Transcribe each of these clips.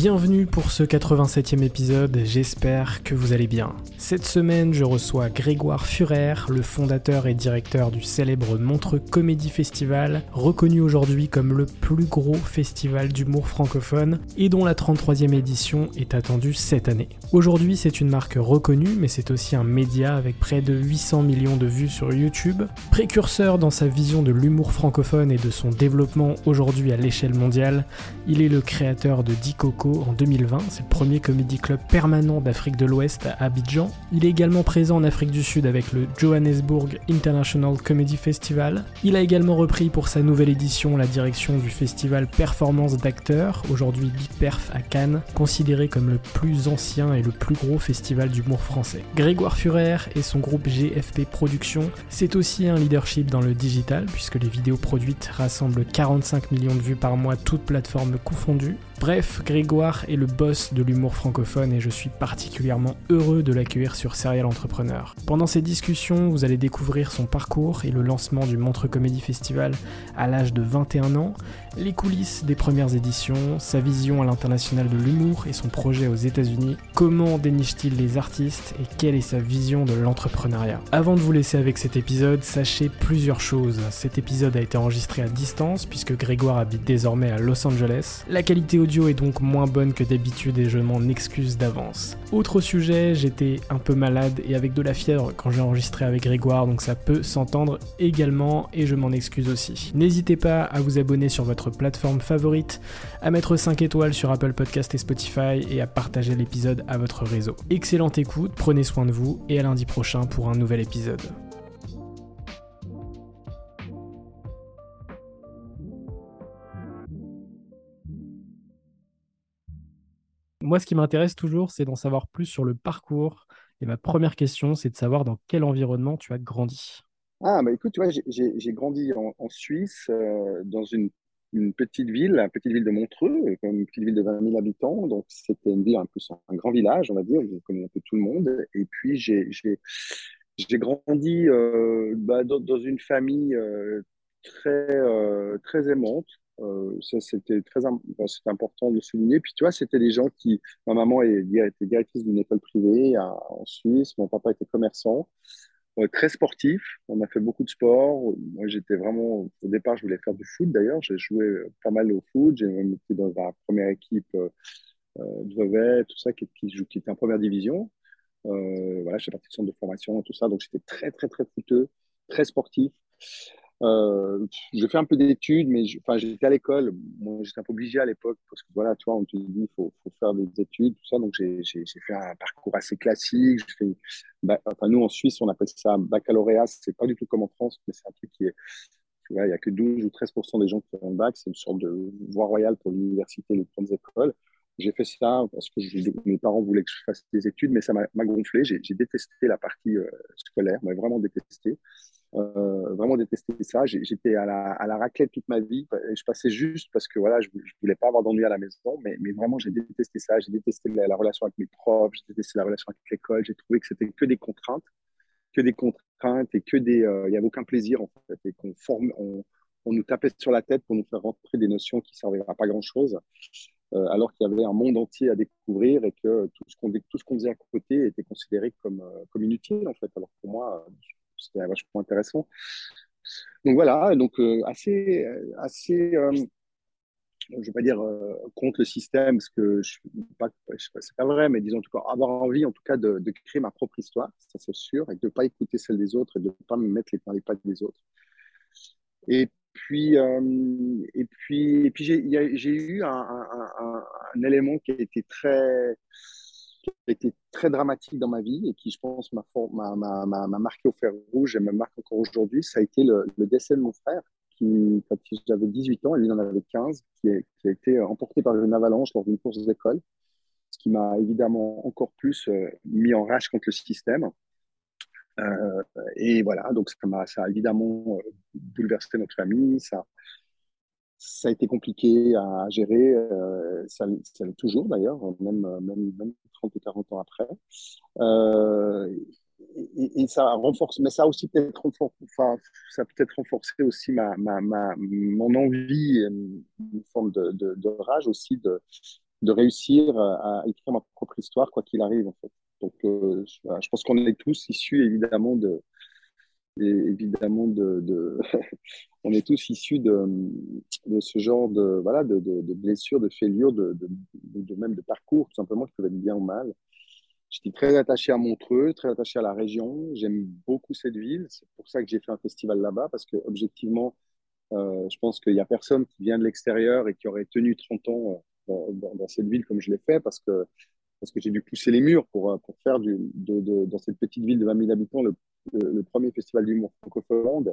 Bienvenue pour ce 87e épisode, j'espère que vous allez bien. Cette semaine, je reçois Grégoire Furer, le fondateur et directeur du célèbre Montreux Comédie Festival, reconnu aujourd'hui comme le plus gros festival d'humour francophone et dont la 33e édition est attendue cette année. Aujourd'hui, c'est une marque reconnue, mais c'est aussi un média avec près de 800 millions de vues sur YouTube, précurseur dans sa vision de l'humour francophone et de son développement aujourd'hui à l'échelle mondiale. Il est le créateur de Dikoko en 2020, c'est le premier comédie club permanent d'Afrique de l'Ouest à Abidjan. Il est également présent en Afrique du Sud avec le Johannesburg International Comedy Festival. Il a également repris pour sa nouvelle édition la direction du festival Performance d'acteurs, aujourd'hui Big Perf à Cannes, considéré comme le plus ancien et le plus gros festival d'humour français. Grégoire Furer et son groupe GFP Productions, c'est aussi un leadership dans le digital puisque les vidéos produites rassemblent 45 millions de vues par mois, toutes plateformes confondues. Bref, Grégoire est le boss de l'humour francophone et je suis particulièrement heureux de l'accueillir sur Serial Entrepreneur. Pendant ces discussions, vous allez découvrir son parcours et le lancement du Montre Comedy Festival à l'âge de 21 ans, les coulisses des premières éditions, sa vision à l'international de l'humour et son projet aux États-Unis, comment déniche-t-il les artistes et quelle est sa vision de l'entrepreneuriat. Avant de vous laisser avec cet épisode, sachez plusieurs choses. Cet épisode a été enregistré à distance puisque Grégoire habite désormais à Los Angeles. La qualité est donc moins bonne que d'habitude et je m'en excuse d'avance. Autre sujet, j'étais un peu malade et avec de la fièvre quand j'ai enregistré avec Grégoire, donc ça peut s'entendre également et je m'en excuse aussi. N'hésitez pas à vous abonner sur votre plateforme favorite, à mettre 5 étoiles sur Apple Podcast et Spotify et à partager l'épisode à votre réseau. Excellente écoute, prenez soin de vous et à lundi prochain pour un nouvel épisode. Moi, ce qui m'intéresse toujours, c'est d'en savoir plus sur le parcours. Et ma première question, c'est de savoir dans quel environnement tu as grandi. Ah, bah écoute, tu vois, j'ai grandi en, Suisse, euh, dans une, petite ville, la petite ville de Montreux, euh, une petite ville de 20 000 habitants. Donc, c'était une ville un grand village, on va dire, on connaît un peu tout le monde. Et puis, j'ai grandi euh, bah, dans, une famille très aimante. Euh, ça, c'était très important de souligner. Puis, tu vois, c'était des gens qui. Ma maman était directrice d'une école privée en Suisse. Mon papa était commerçant. Euh, très sportif. On a fait beaucoup de sport. Moi, j'étais vraiment. Au départ, je voulais faire du foot d'ailleurs. J'ai joué pas mal au foot. J'ai même été dans la première équipe euh, de Vevey, tout ça, qui, qui, était en première division. Euh, voilà, j'ai parti de centre de formation tout ça. Donc, j'étais très, très, très footeux, très sportif. Euh, j'ai fait un peu d'études, mais j'étais à l'école. Moi, j'étais un peu obligé à l'époque parce que voilà, tu vois, on te dit il faut, faire des études, tout ça. Donc, j'ai fait un parcours assez classique. Bah, enfin, nous, en Suisse, on appelle ça baccalauréat. C'est pas du tout comme en France, mais c'est un truc qui est Tu vois, il n'y a que 12 ou 13% des gens qui font le bac. C'est une sorte de voie royale pour l'université les grandes écoles. J'ai fait ça parce que mes parents voulaient que je fasse des études, mais ça m'a gonflé. J'ai détesté la partie euh, scolaire, mais vraiment détesté. Euh, vraiment détesté ça. J'étais à la, à la, raclette toute ma vie. Je passais juste parce que voilà, je, ne voulais pas avoir d'ennui à la maison, mais, mais vraiment j'ai détesté ça. J'ai détesté la, relation avec mes profs, j'ai détesté la relation avec l'école. J'ai trouvé que c'était que des contraintes, que des contraintes et que des, euh, il n'y avait aucun plaisir en fait, et qu'on forme, on, nous tapait sur la tête pour nous faire rentrer des notions qui servaient à pas grand chose. Euh, alors qu'il y avait un monde entier à découvrir et que tout ce qu'on qu'on faisait à côté était considéré comme, euh, comme inutile en fait. Alors pour moi, c'était vachement intéressant. Donc voilà, donc euh, assez, assez je ne vais pas dire contre le système, parce que je c'est pas vrai, mais disons en tout cas avoir envie en tout cas de, créer ma propre histoire, ça c'est sûr, et de ne pas écouter celle des autres et de ne pas me mettre les, dans les pattes des autres. Et puis, euh, et puis, et puis j'ai eu un, élément qui a été très, qui a été très dramatique dans ma vie et qui, je pense, m'a marqué au fer rouge et me marque encore aujourd'hui. Ça a été le, décès de mon frère, qui, quand j'avais 18 ans, et lui en avait 15, qui, a été emporté par une avalanche lors d'une course d'école, ce qui m'a évidemment encore plus euh, mis en rage contre le système. Euh, et voilà, donc ça, ça a évidemment euh, bouleversé notre famille, ça, ça a été compliqué à gérer, euh, ça, l'est toujours d'ailleurs, même, même, même, 30 ou 40 ans après. Euh, et, et, ça renforce, mais ça a aussi peut-être renforcé, enfin, ça peut-être renforcé aussi ma, mon envie, une forme de, rage aussi de, réussir à écrire ma propre histoire, quoi qu'il arrive. Donc, euh, je pense qu'on est tous issus évidemment de, évidemment de, on est tous issus de, de, ce genre de voilà de, de blessures, de de, de, même de parcours tout simplement qui peuvent être bien ou mal. J'étais très attaché à Montreux, très attaché à la région. J'aime beaucoup cette ville. C'est pour ça que j'ai fait un festival là-bas parce que objectivement, euh, je pense qu'il n'y a personne qui vient de l'extérieur et qui aurait tenu 30 ans euh, dans, dans, cette ville comme je l'ai fait parce que parce que j'ai dû pousser les murs pour, euh, faire dans cette petite ville de 20 000 habitants le, premier festival d'humour francophone.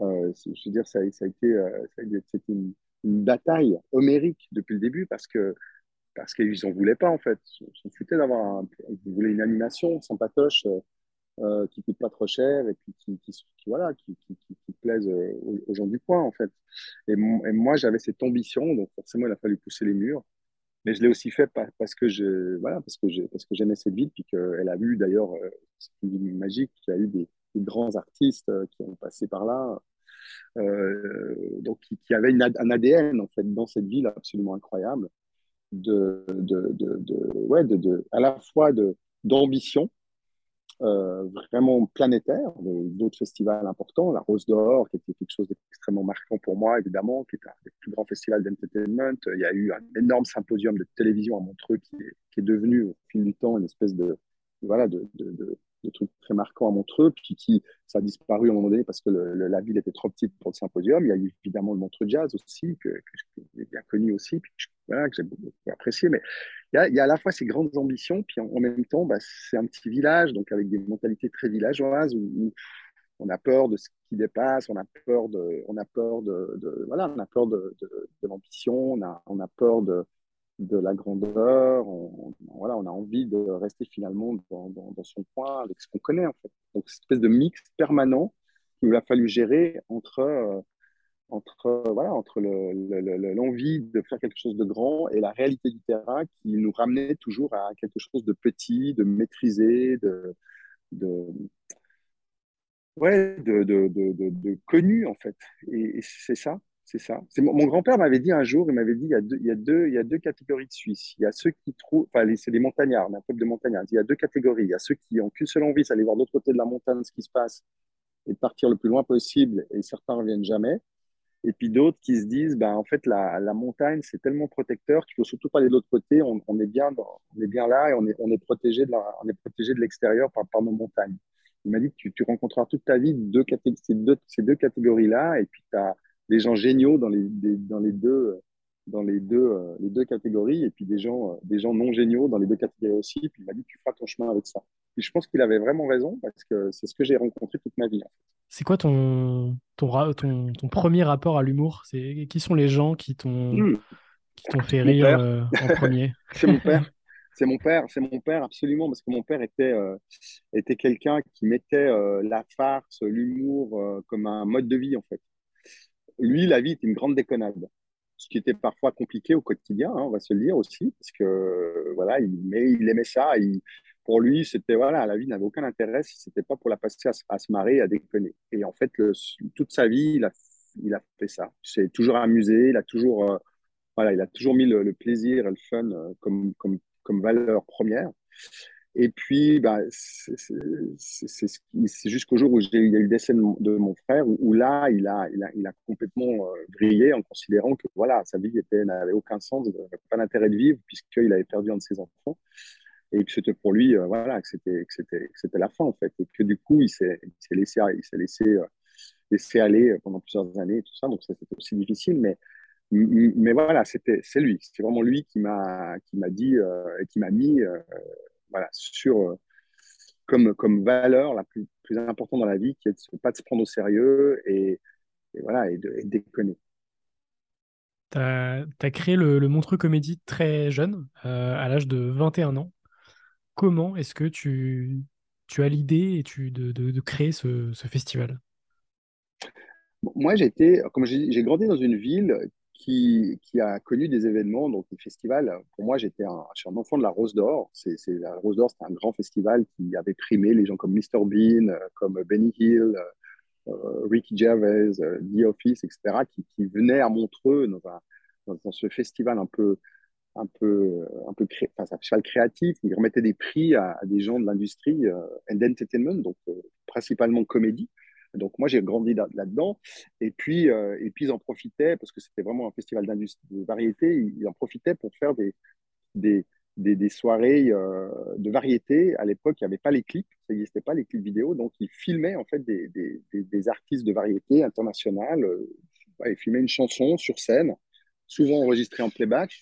Euh, je veux dire, ça, ça a été, euh, c'était une, bataille homérique depuis le début parce que parce qu'ils n'en voulaient pas en fait. Ils s'en foutaient d'avoir, voulaient une animation sans patoche euh, qui coûte pas trop cher et puis qui, voilà, qui, plaise aux, gens du coin en fait. Et moi, j'avais cette ambition, donc forcément, il a fallu pousser les murs mais je l'ai aussi fait parce que je voilà parce que j'ai parce que j'aimais cette ville puis qu'elle a eu d'ailleurs c'est une ville magique qui a eu des, grands artistes euh, qui ont passé par là euh, donc qui, qui avait un ADN en fait dans cette ville absolument incroyable de de, de, de ouais de à la fois de d'ambition euh, vraiment planétaire, d'autres festivals importants, la Rose d'Or, qui était quelque chose d'extrêmement marquant pour moi, évidemment, qui est un des plus grands festivals d'entertainment. Il y a eu un énorme symposium de télévision à Montreux qui est, qui est devenu, au fil du temps, une espèce de, voilà, de, de, de, de trucs très marquants à Montreux, puis qui, ça a disparu à un moment donné parce que la ville était trop petite pour le symposium. Il y a eu évidemment le Montreux Jazz aussi, que, que bien connu aussi, puis voilà, que j'ai beaucoup apprécié. Mais il y, a, il y, a, à la fois ces grandes ambitions, puis en, même temps, bah, c'est un petit village, donc avec des mentalités très villageoises, où, on a peur de ce qui dépasse, on a peur de, on a peur de, voilà, on a peur de, de l'ambition, on a, on a peur de de la grandeur. On, voilà, on a envie de rester finalement dans, son coin avec ce qu'on connaît en fait. Donc, cette espèce de mix permanent qu'il a fallu gérer entre, euh, entre, voilà, entre l'envie le, de faire quelque chose de grand et la réalité du terrain qui nous ramenait toujours à quelque chose de petit, de maîtrisé, de, ouais, de, de, de, connu en fait. Et c'est ça, c'est ça. Mon, grand-père m'avait dit un jour, il m'avait dit il y, a deux, il, y a deux, il y a deux catégories de Suisses. Il y a ceux qui trouvent, enfin, c'est des montagnards, on est un peuple de montagnards. Il y a deux catégories. Il y a ceux qui ont qu'une seule envie, c'est aller voir de l'autre côté de la montagne ce qui se passe et de partir le plus loin possible, et certains ne reviennent jamais. Et puis d'autres qui se disent, ben, en fait, la, montagne, c'est tellement protecteur qu'il faut surtout pas aller de l'autre côté. On, est bien on est bien là et on est, protégé de l'extérieur par, nos montagnes. Il m'a dit tu, tu rencontreras toute ta vie ces deux, ces deux catégories-là, et puis tu as des gens géniaux dans les, dans les deux dans les deux, euh, les deux catégories, et puis des gens, euh, des gens non géniaux dans les deux catégories aussi. Puis il m'a dit, tu feras ton chemin avec ça. Et je pense qu'il avait vraiment raison, parce que c'est ce que j'ai rencontré toute ma vie. C'est quoi ton, ton, ton, ton, premier rapport à l'humour? C'est Qui sont les gens qui t'ont hmm. qui t'ont fait rire euh, en premier? C'est mon père. C'est mon père, c'est mon père absolument, parce que mon père était, était quelqu'un qui mettait la farce, l'humour comme un mode de vie en fait. Lui, la vie était une grande déconnade ce qui était parfois compliqué au quotidien, hein, on va se le dire aussi, parce que voilà, il, aimait ça. pour lui, c'était voilà, la vie n'avait aucun intérêt si c'était pas pour la passer à, se marrer, à déconner. Et en fait, toute sa vie, il a, fait ça. Il s'est toujours amusé, il a toujours, euh, voilà, il a toujours mis le, plaisir et le fun euh, comme, comme valeur première. Et puis, bah, c'est jusqu'au jour où il y a eu le décès de mon, frère, où, là, il a, il a, il a complètement euh, vrillé en considérant que voilà, sa vie n'avait aucun sens, pas d'intérêt de vivre, puisqu'il avait perdu un de ses enfants. Et que c'était pour lui, euh, voilà, que c'était la fin, en fait. Et que du coup, il s'est laissé, il laissé, euh, laissé aller pendant plusieurs années et tout ça. Donc, c'était aussi difficile. Mais, mais voilà, c'est lui. C'est vraiment lui qui m'a dit et qui m'a mis voilà, sur, euh, comme, comme valeur la plus, plus importante dans la vie, qui est de ne pas se prendre au sérieux et, voilà, et de, déconner. Tu as, créé le, Montreux Comédie très jeune, euh, à l'âge de 21 ans. Comment est-ce que tu, tu as l'idée et tu, de, de, créer ce, ce festival? Moi, j'ai comme j'ai grandi dans une ville qui, a connu des événements, donc des festivals. Pour moi, j'étais un, je suis un enfant de la Rose d'Or. C'est, la Rose d'Or, c'était un grand festival qui avait primé les gens comme Mr Bean, euh, comme Benny Hill, euh, euh, Ricky Gervais, The Office, etc., qui, qui, venaient à Montreux dans, ce festival un peu un peu, un peu créatif, ils remettaient des prix à, des gens de l'industrie euh, entertainment, donc principalement comédie. Donc moi, j'ai grandi là-dedans. Et puis, euh, et puis, ils en profitaient, parce que c'était vraiment un festival de variété, ils en profitaient pour faire des, des, des, soirées euh, de variété. À l'époque, il n'y avait pas les clips, ça n'existait pas les clips vidéo. Donc, ils filmaient en fait des, des artistes de variété internationale. Euh, ils filmaient une chanson sur scène, souvent enregistrée en playback.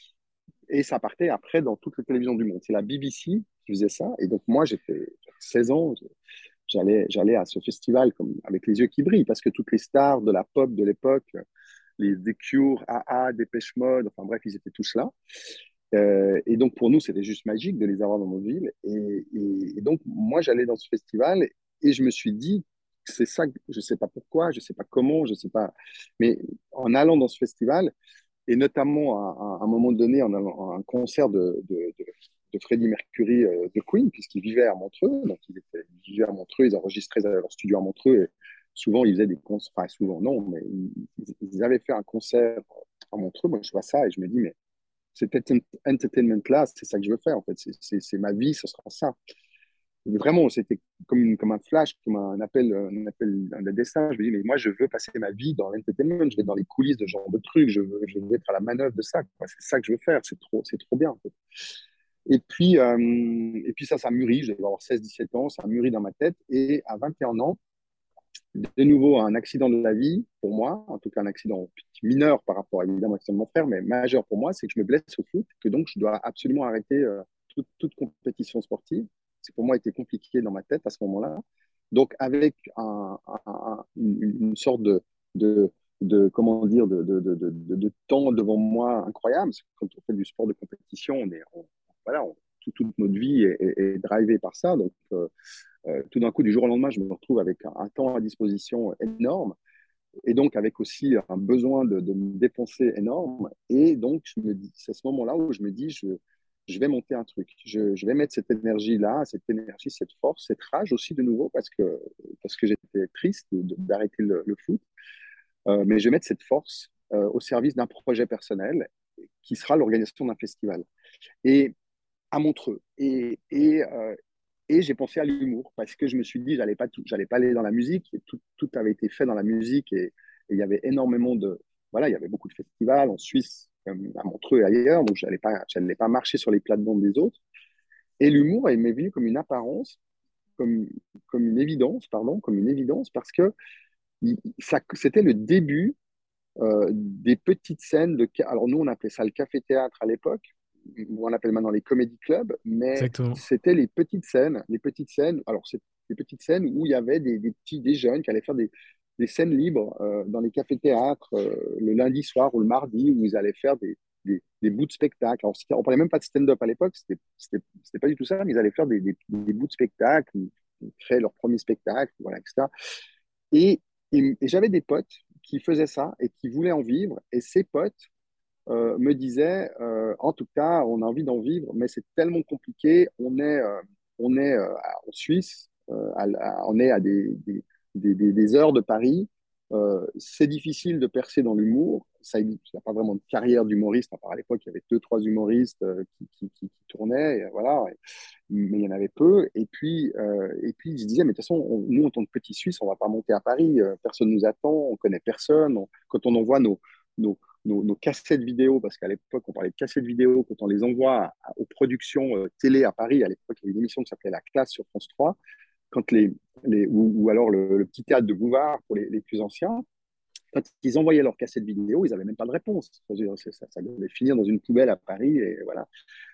Et ça partait après dans toutes les télévisions du monde. C'est la BBC qui faisait ça. Et donc, moi, j'étais 16 ans j'allais, j'allais à ce festival comme, avec les yeux qui brillent parce que toutes les stars de la pop de l'époque, les The Cure, AA, Dépêche Mode, enfin bref, ils étaient tous là. Euh, et donc pour nous, c'était juste magique de les avoir dans nos villes. Et, et, donc moi, j'allais dans ce festival et je me suis dit, c'est ça, je ne sais pas pourquoi, je ne sais pas comment, je ne sais pas. Mais en allant dans ce festival, et notamment à, un moment donné, en allant à un concert de, de Freddie Mercury euh, de Queen, puisqu'ils vivaient à Montreux. Donc, ils, vivaient à Montreux, ils enregistraient leur studio à Montreux. Et souvent, ils faisaient des concerts, enfin, souvent, non, mais ils, avaient fait un concert à Montreux. Moi, je vois ça et je me dis, mais cet entertainment-là, c'est ça que je veux faire, en fait. C'est ma vie, ce sera ça. Vraiment, c'était comme, un flash, comme un appel, un appel un. Je me dis, mais moi, je veux passer ma vie dans l'entertainment, je vais dans les coulisses de ce genre de trucs, je veux, être à la manœuvre de ça. C'est ça que je veux faire, c'est trop, trop bien. Et puis, euh, et puis ça, ça mûrit. Je vais avoir 16-17 ans, ça mûrit dans ma tête. Et à 21 ans, de nouveau, un accident de la vie, pour moi, en tout cas un accident mineur par rapport à l'accident de mon frère, mais majeur pour moi, c'est que je me blesse au foot, que donc je dois absolument arrêter euh, toute, compétition sportive. C'est pour moi été compliqué dans ma tête à ce moment-là. Donc avec un, une, sorte de, de, de, comment dire de, de, de, temps devant moi incroyable, parce que quand on fait du sport de compétition, on est, voilà, toute notre vie est, drivée par ça. Donc, euh, euh, tout d'un coup, du jour au lendemain, je me retrouve avec un, temps à disposition énorme et donc avec aussi un besoin de, dépenser énorme. Et donc, je me dis, c'est à ce moment-là où je me dis, je, vais monter un truc. Je, je vais mettre cette énergie-là, cette énergie, cette force, cette rage aussi de nouveau parce que, parce que j'étais triste d'arrêter le, foot. Euh, mais je vais mettre cette force au service d'un projet personnel qui sera l'organisation d'un festival. Et à Montreux. Et, et, euh, et j'ai pensé à l'humour parce que je me suis dit, j'allais pas, j'allais pas aller dans la musique. Et tout, tout, avait été fait dans la musique et, il y avait énormément de. Voilà, il y avait beaucoup de festivals en Suisse, à Montreux et ailleurs. Donc, je n'allais pas, pas marcher sur les plates-bandes des autres. Et l'humour, il m'est venu comme une apparence, comme, comme une évidence, pardon, comme une évidence parce que ça, c'était le début des petites scènes de. Alors, nous, on appelait ça le café-théâtre à l'époque. On appelle maintenant les comédie clubs, mais c'était les petites scènes. Les petites scènes, alors, c'est des petites scènes où il y avait des, petits, des jeunes qui allaient faire des, des scènes libres dans les cafés-théâtres le lundi soir ou le mardi, où ils allaient faire des, des, bouts de spectacle. Alors, on parlait même pas de stand-up à l'époque, c'était pas du tout ça, mais ils allaient faire des, bouts de spectacle, ils créaient leur premier spectacle, voilà, etc. Et, j'avais des potes qui faisaient ça et qui voulaient en vivre, et ces potes euh, me disaient, euh, en tout cas, on a envie d'en vivre, mais c'est tellement compliqué, on est, euh, on est en Suisse, on est à des, des heures de Paris, c'est difficile de percer dans l'humour. Il n'y a pas vraiment de carrière d'humoriste. À part à l'époque, il y avait deux, trois humoristes qui, qui, tournaient, voilà. mais il y en avait peu. Et puis, et puis, je disais, mais de toute façon, nous, en tant que petits Suisses, on va pas monter à Paris. personne nous attend. On connaît personne. quand on envoie nos, nos, nos, cassettes vidéo, parce qu'à l'époque, on parlait de cassettes vidéo, quand on les envoie aux productions télé à Paris, à l'époque, il y avait une émission qui s'appelait La Classe sur France 3 quand les, ou, alors le, petit théâtre de Bouvard pour les, plus anciens, quand ils envoyaient leur cassette vidéo, ils n'avaient même pas de réponse. Ça, devait finir dans une poubelle à Paris. Et voilà.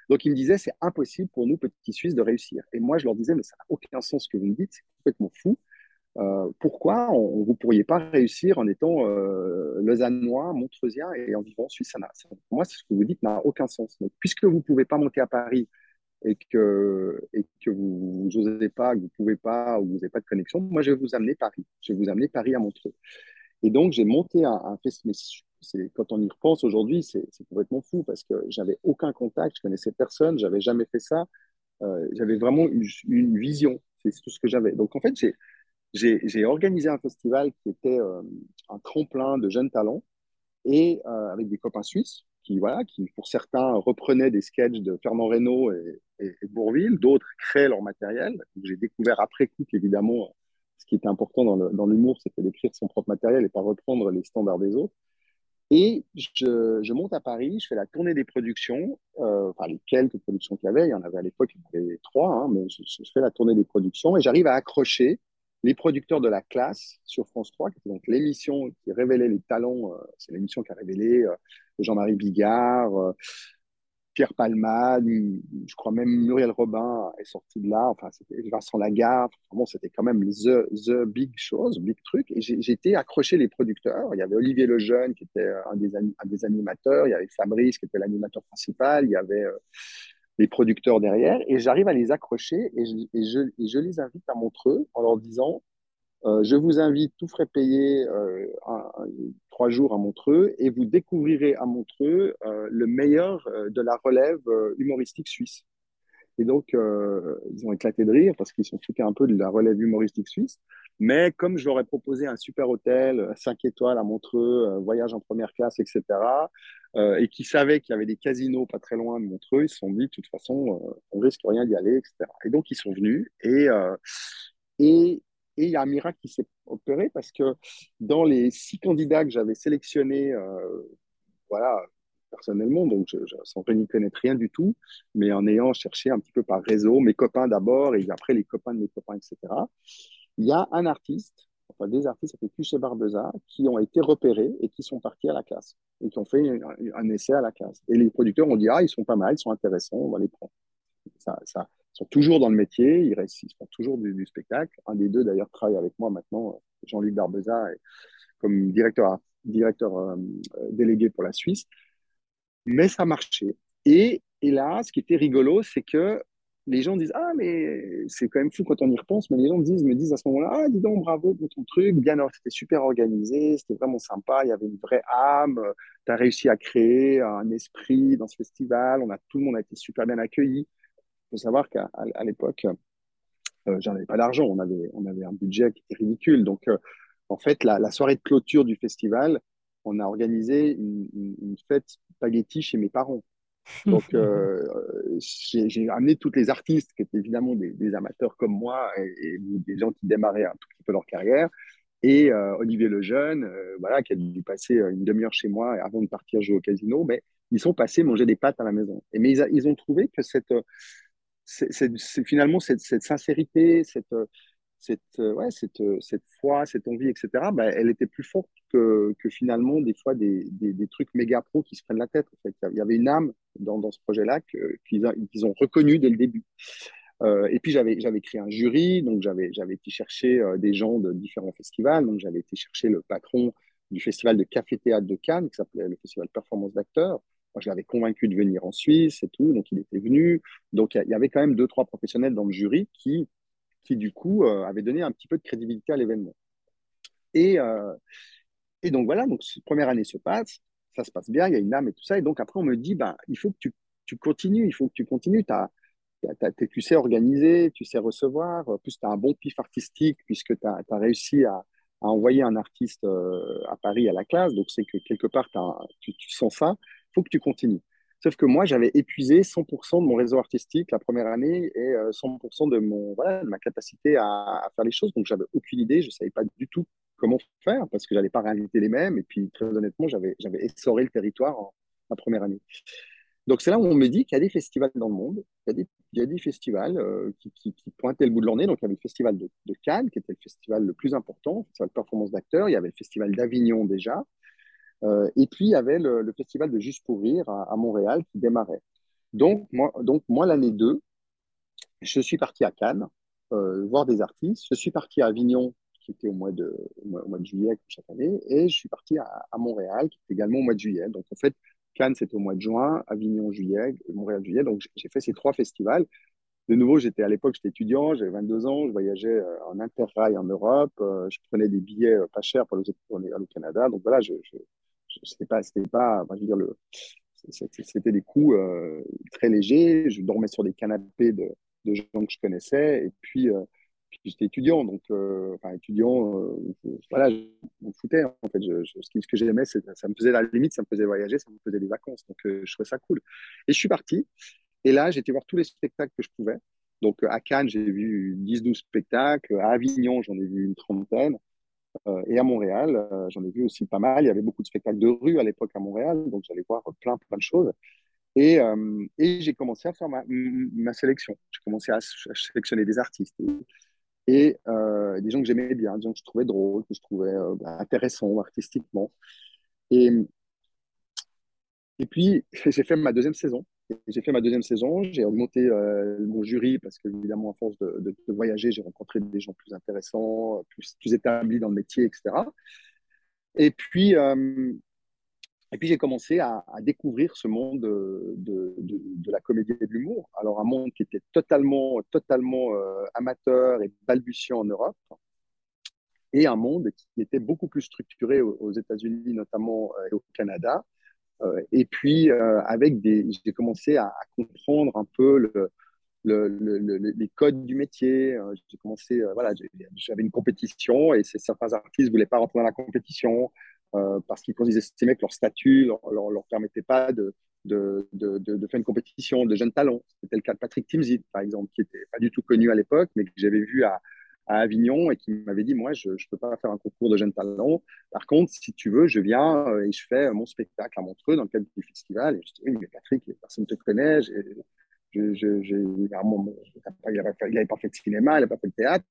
Donc ils me disaient, c'est impossible pour nous, petits Suisses, de réussir. Et moi, je leur disais, mais ça n'a aucun sens ce que vous me dites, c'est complètement fou. Euh, pourquoi vous ne pourriez pas réussir en étant euh, lausannois, montreusien et en vivant en Suisse? Ça, Pour moi, ce que vous dites n'a aucun sens. Donc, puisque vous ne pouvez pas monter à Paris et que, et que vous n'osez pas, que vous ne pouvez pas, ou vous n'avez pas de connexion, moi, je vais vous amener Paris. Je vais vous amener Paris à Montreux. Et donc, j'ai monté un, un festival. Quand on y repense aujourd'hui, c'est complètement fou parce que j'avais aucun contact, je connaissais personne, j'avais jamais fait ça. Euh, j'avais vraiment une, une vision, c'est tout ce que j'avais. Donc, en fait, j'ai organisé un festival qui était euh, un tremplin de jeunes talents et euh, avec des copains suisses qui, voilà, qui pour certains reprenaient des sketchs de Fernand Reynaud et, et, Bourville, d'autres créaient leur matériel. J'ai découvert après coup qu'évidemment, ce qui était important dans l'humour, c'était d'écrire son propre matériel et pas reprendre les standards des autres. Et je, monte à Paris, je fais la tournée des productions, euh, enfin les quelques productions qu'il y avait, il y en avait à l'époque, il y en avait trois, hein, mais je, fais la tournée des productions et j'arrive à accrocher les producteurs de la classe sur France 3, qui était donc l'émission qui révélait les talents, euh, c'est l'émission qui a révélé euh, Jean-Marie Bigard, euh, Pierre Palmade, je crois même Muriel Robin est sorti de là, enfin c'était Vincent Lagarde, bon, c'était quand même the, the big chose, big truc, et été accroché les producteurs, il y avait Olivier Lejeune qui était un des animateurs, il y avait Fabrice qui était l'animateur principal, il y avait les producteurs derrière, et j'arrive à les accrocher et je, les invite à Montreux en leur disant euh, Je vous invite, tout frais payé, euh, trois jours à Montreux, et vous découvrirez à Montreux euh, le meilleur de la relève humoristique suisse. Et donc, ils ont éclaté de rire parce qu'ils sont foutés un peu de la relève humoristique suisse. Mais comme ai proposé un super hôtel, 5 étoiles à Montreux, voyage en première classe, etc., euh, et qui savaient qu'il y avait des casinos pas très loin de Montreux, ils se sont dit, de toute façon, euh, on risque rien d'y aller, etc. Et donc, ils sont venus. Et, euh, et, et il y a un miracle qui s'est opéré parce que dans les six candidats que j'avais sélectionnés, voilà, personnellement, donc je, je, sans n'y connaître rien du tout, mais en ayant cherché un petit peu par réseau, mes copains d'abord, et après les copains de mes copains, etc., il y a un artiste enfin des artistes avec chez Barbeza qui ont été repérés et qui sont partis à la classe et qui ont fait un, essai à la classe. Et les producteurs ont dit ah ils sont pas mal, ils sont intéressants, on va les prendre. Ça ils sont toujours dans le métier, ils, restent, ils font toujours du, spectacle. Un des deux d'ailleurs travaille avec moi maintenant, Jean-Luc Barbeza, comme directeur directeur euh, délégué pour la Suisse. Mais ça marchait. Et, et là, ce qui était rigolo, c'est que les gens disent Ah, mais c'est quand même fou quand on y repense, mais les gens me disent à ce moment-là Ah, dis donc, bravo pour ton truc, bien, c'était super organisé, c'était vraiment sympa, il y avait une vraie âme, tu as réussi à créer un esprit dans ce festival, on a, tout le monde a été super bien accueilli. Il faut savoir qu'à à, l'époque, euh, j'en avais pas d'argent, on avait, on avait un budget qui était ridicule. Donc, euh, en fait, la, soirée de clôture du festival, on a organisé une, une, une fête spaghetti chez mes parents. Donc, euh, j'ai amené toutes les artistes qui étaient évidemment des, amateurs comme moi et, des gens qui démarraient un tout petit peu leur carrière. Et euh, Olivier Lejeune, euh, voilà, qui a dû passer une demi-heure chez moi avant de partir jouer au casino, mais ils sont passés manger des pâtes à la maison. Et, mais ils, ils ont trouvé que cette, c'est finalement cette, cette, sincérité, cette, cette, ouais, cette, cette foi, cette envie, etc., bah, elle était plus forte que, que finalement des fois des, des, des, trucs méga pro qui se prennent la tête. En fait. Il y avait une âme dans, dans ce projet-là qu'ils ont reconnu dès le début. Euh, et puis j'avais créé un jury, donc j'avais été chercher euh, des gens de différents festivals, donc j'avais été chercher le patron du festival de café théâtre de Cannes qui s'appelait le festival Performance d'acteurs. Moi, je l'avais convaincu de venir en Suisse et tout, donc il était venu. Donc il y avait quand même deux trois professionnels dans le jury qui qui du coup euh, avaient donné un petit peu de crédibilité à l'événement. Et euh, et donc voilà, donc première année se passe, ça se passe bien, il y a une âme et tout ça, et donc après on me dit ben il faut que tu tu continues, il faut que tu continues. As, tu sais organiser, tu sais recevoir. Plus, tu as un bon pif artistique puisque tu as, réussi à, à, envoyer un artiste euh, à Paris à la classe. Donc, c'est que quelque part, tu, tu, sens ça. Il faut que tu continues. Sauf que moi, j'avais épuisé 100% de mon réseau artistique la première année et 100% euh, de, mon, voilà, de ma capacité à, faire les choses. Donc, j'avais aucune idée. Je ne savais pas du tout comment faire parce que je n'allais pas réinviter les mêmes. Et puis, très honnêtement, j'avais essoré le territoire en, la première année. Donc c'est là où on me dit qu'il y a des festivals dans le monde, il y a des, il y a des festivals euh, qui, pointaient le bout de leur nez. Donc il y avait le festival de, de, Cannes, qui était le festival le plus important, le festival de performance d'acteurs. Il y avait le festival d'Avignon déjà. Euh, et puis il y avait le, festival de Juste pour Rire à, Montréal qui démarrait. Donc moi, donc, moi l'année 2, je suis parti à Cannes euh, voir des artistes. Je suis parti à Avignon, qui était au mois de, au mois, de juillet chaque année. Et je suis parti à, Montréal, qui était également au mois de juillet. Donc en fait, Cannes, c'était au mois de juin, Avignon, juillet, Montréal, juillet. Donc, j'ai fait ces trois festivals. De nouveau, j'étais à l'époque, j'étais étudiant, j'avais 22 ans, je voyageais euh, en interrail en Europe, je prenais des billets pas chers pour aller au Canada. Donc voilà, je, c'était pas, c'était pas, dire le, c'était des coûts euh, très légers. Je dormais sur des canapés de, de gens que je connaissais, et puis j'étais étudiant, donc euh, enfin étudiant, euh, voilà, je me foutais en fait. Ce que j'aimais, ça me faisait la limite, ça me faisait voyager, ça me faisait des vacances, donc euh, je trouvais ça cool. Et je suis parti. Et là, j'étais voir tous les spectacles que je pouvais. Donc à Cannes, j'ai vu 10-12 spectacles. À Avignon, j'en ai vu une trentaine. Et à Montréal, j'en ai vu aussi pas mal. Il y avait beaucoup de spectacles de rue à l'époque à Montréal, donc j'allais voir plein, plein de choses. Et, euh, et j'ai commencé à faire ma, ma sélection. J'ai commencé à, sélectionner des artistes et euh, des gens que j'aimais bien, des gens que je trouvais drôles, que je trouvais euh, bah, intéressants artistiquement. Et, et puis, j'ai fait ma deuxième saison. J'ai fait ma deuxième saison, j'ai augmenté euh, mon jury parce qu'évidemment, à force de, voyager, j'ai rencontré des gens plus intéressants, plus, établis dans le métier, etc. Et puis, euh, et puis j'ai commencé à, découvrir ce monde de, de, la comédie et de l'humour. Alors un monde qui était totalement, totalement euh, amateur et balbutiant en Europe, et un monde qui était beaucoup plus structuré aux, États-Unis notamment et au Canada. Euh, et puis euh, avec des, j'ai commencé à, comprendre un peu le, le, le, les codes du métier. Euh, j'ai commencé, voilà, j'avais une compétition et certains artistes voulaient pas rentrer dans la compétition. Parce qu'ils estimaient que leur statut leur, leur, permettait pas de, faire une compétition de jeunes talents. C'était le cas de Patrick Timsit, par exemple, qui était pas du tout connu à l'époque, mais que j'avais vu à, à, Avignon et qui m'avait dit, moi, je ne peux pas faire un concours de jeunes talents. Par contre, si tu veux, je viens et je fais mon spectacle à Montreux dans le cadre du festival. Et je dis, oui, mais Patrick, personne ne te connaît. Je, je, je, je, il n'avait pas fait de cinéma, il n'avait pas fait de théâtre.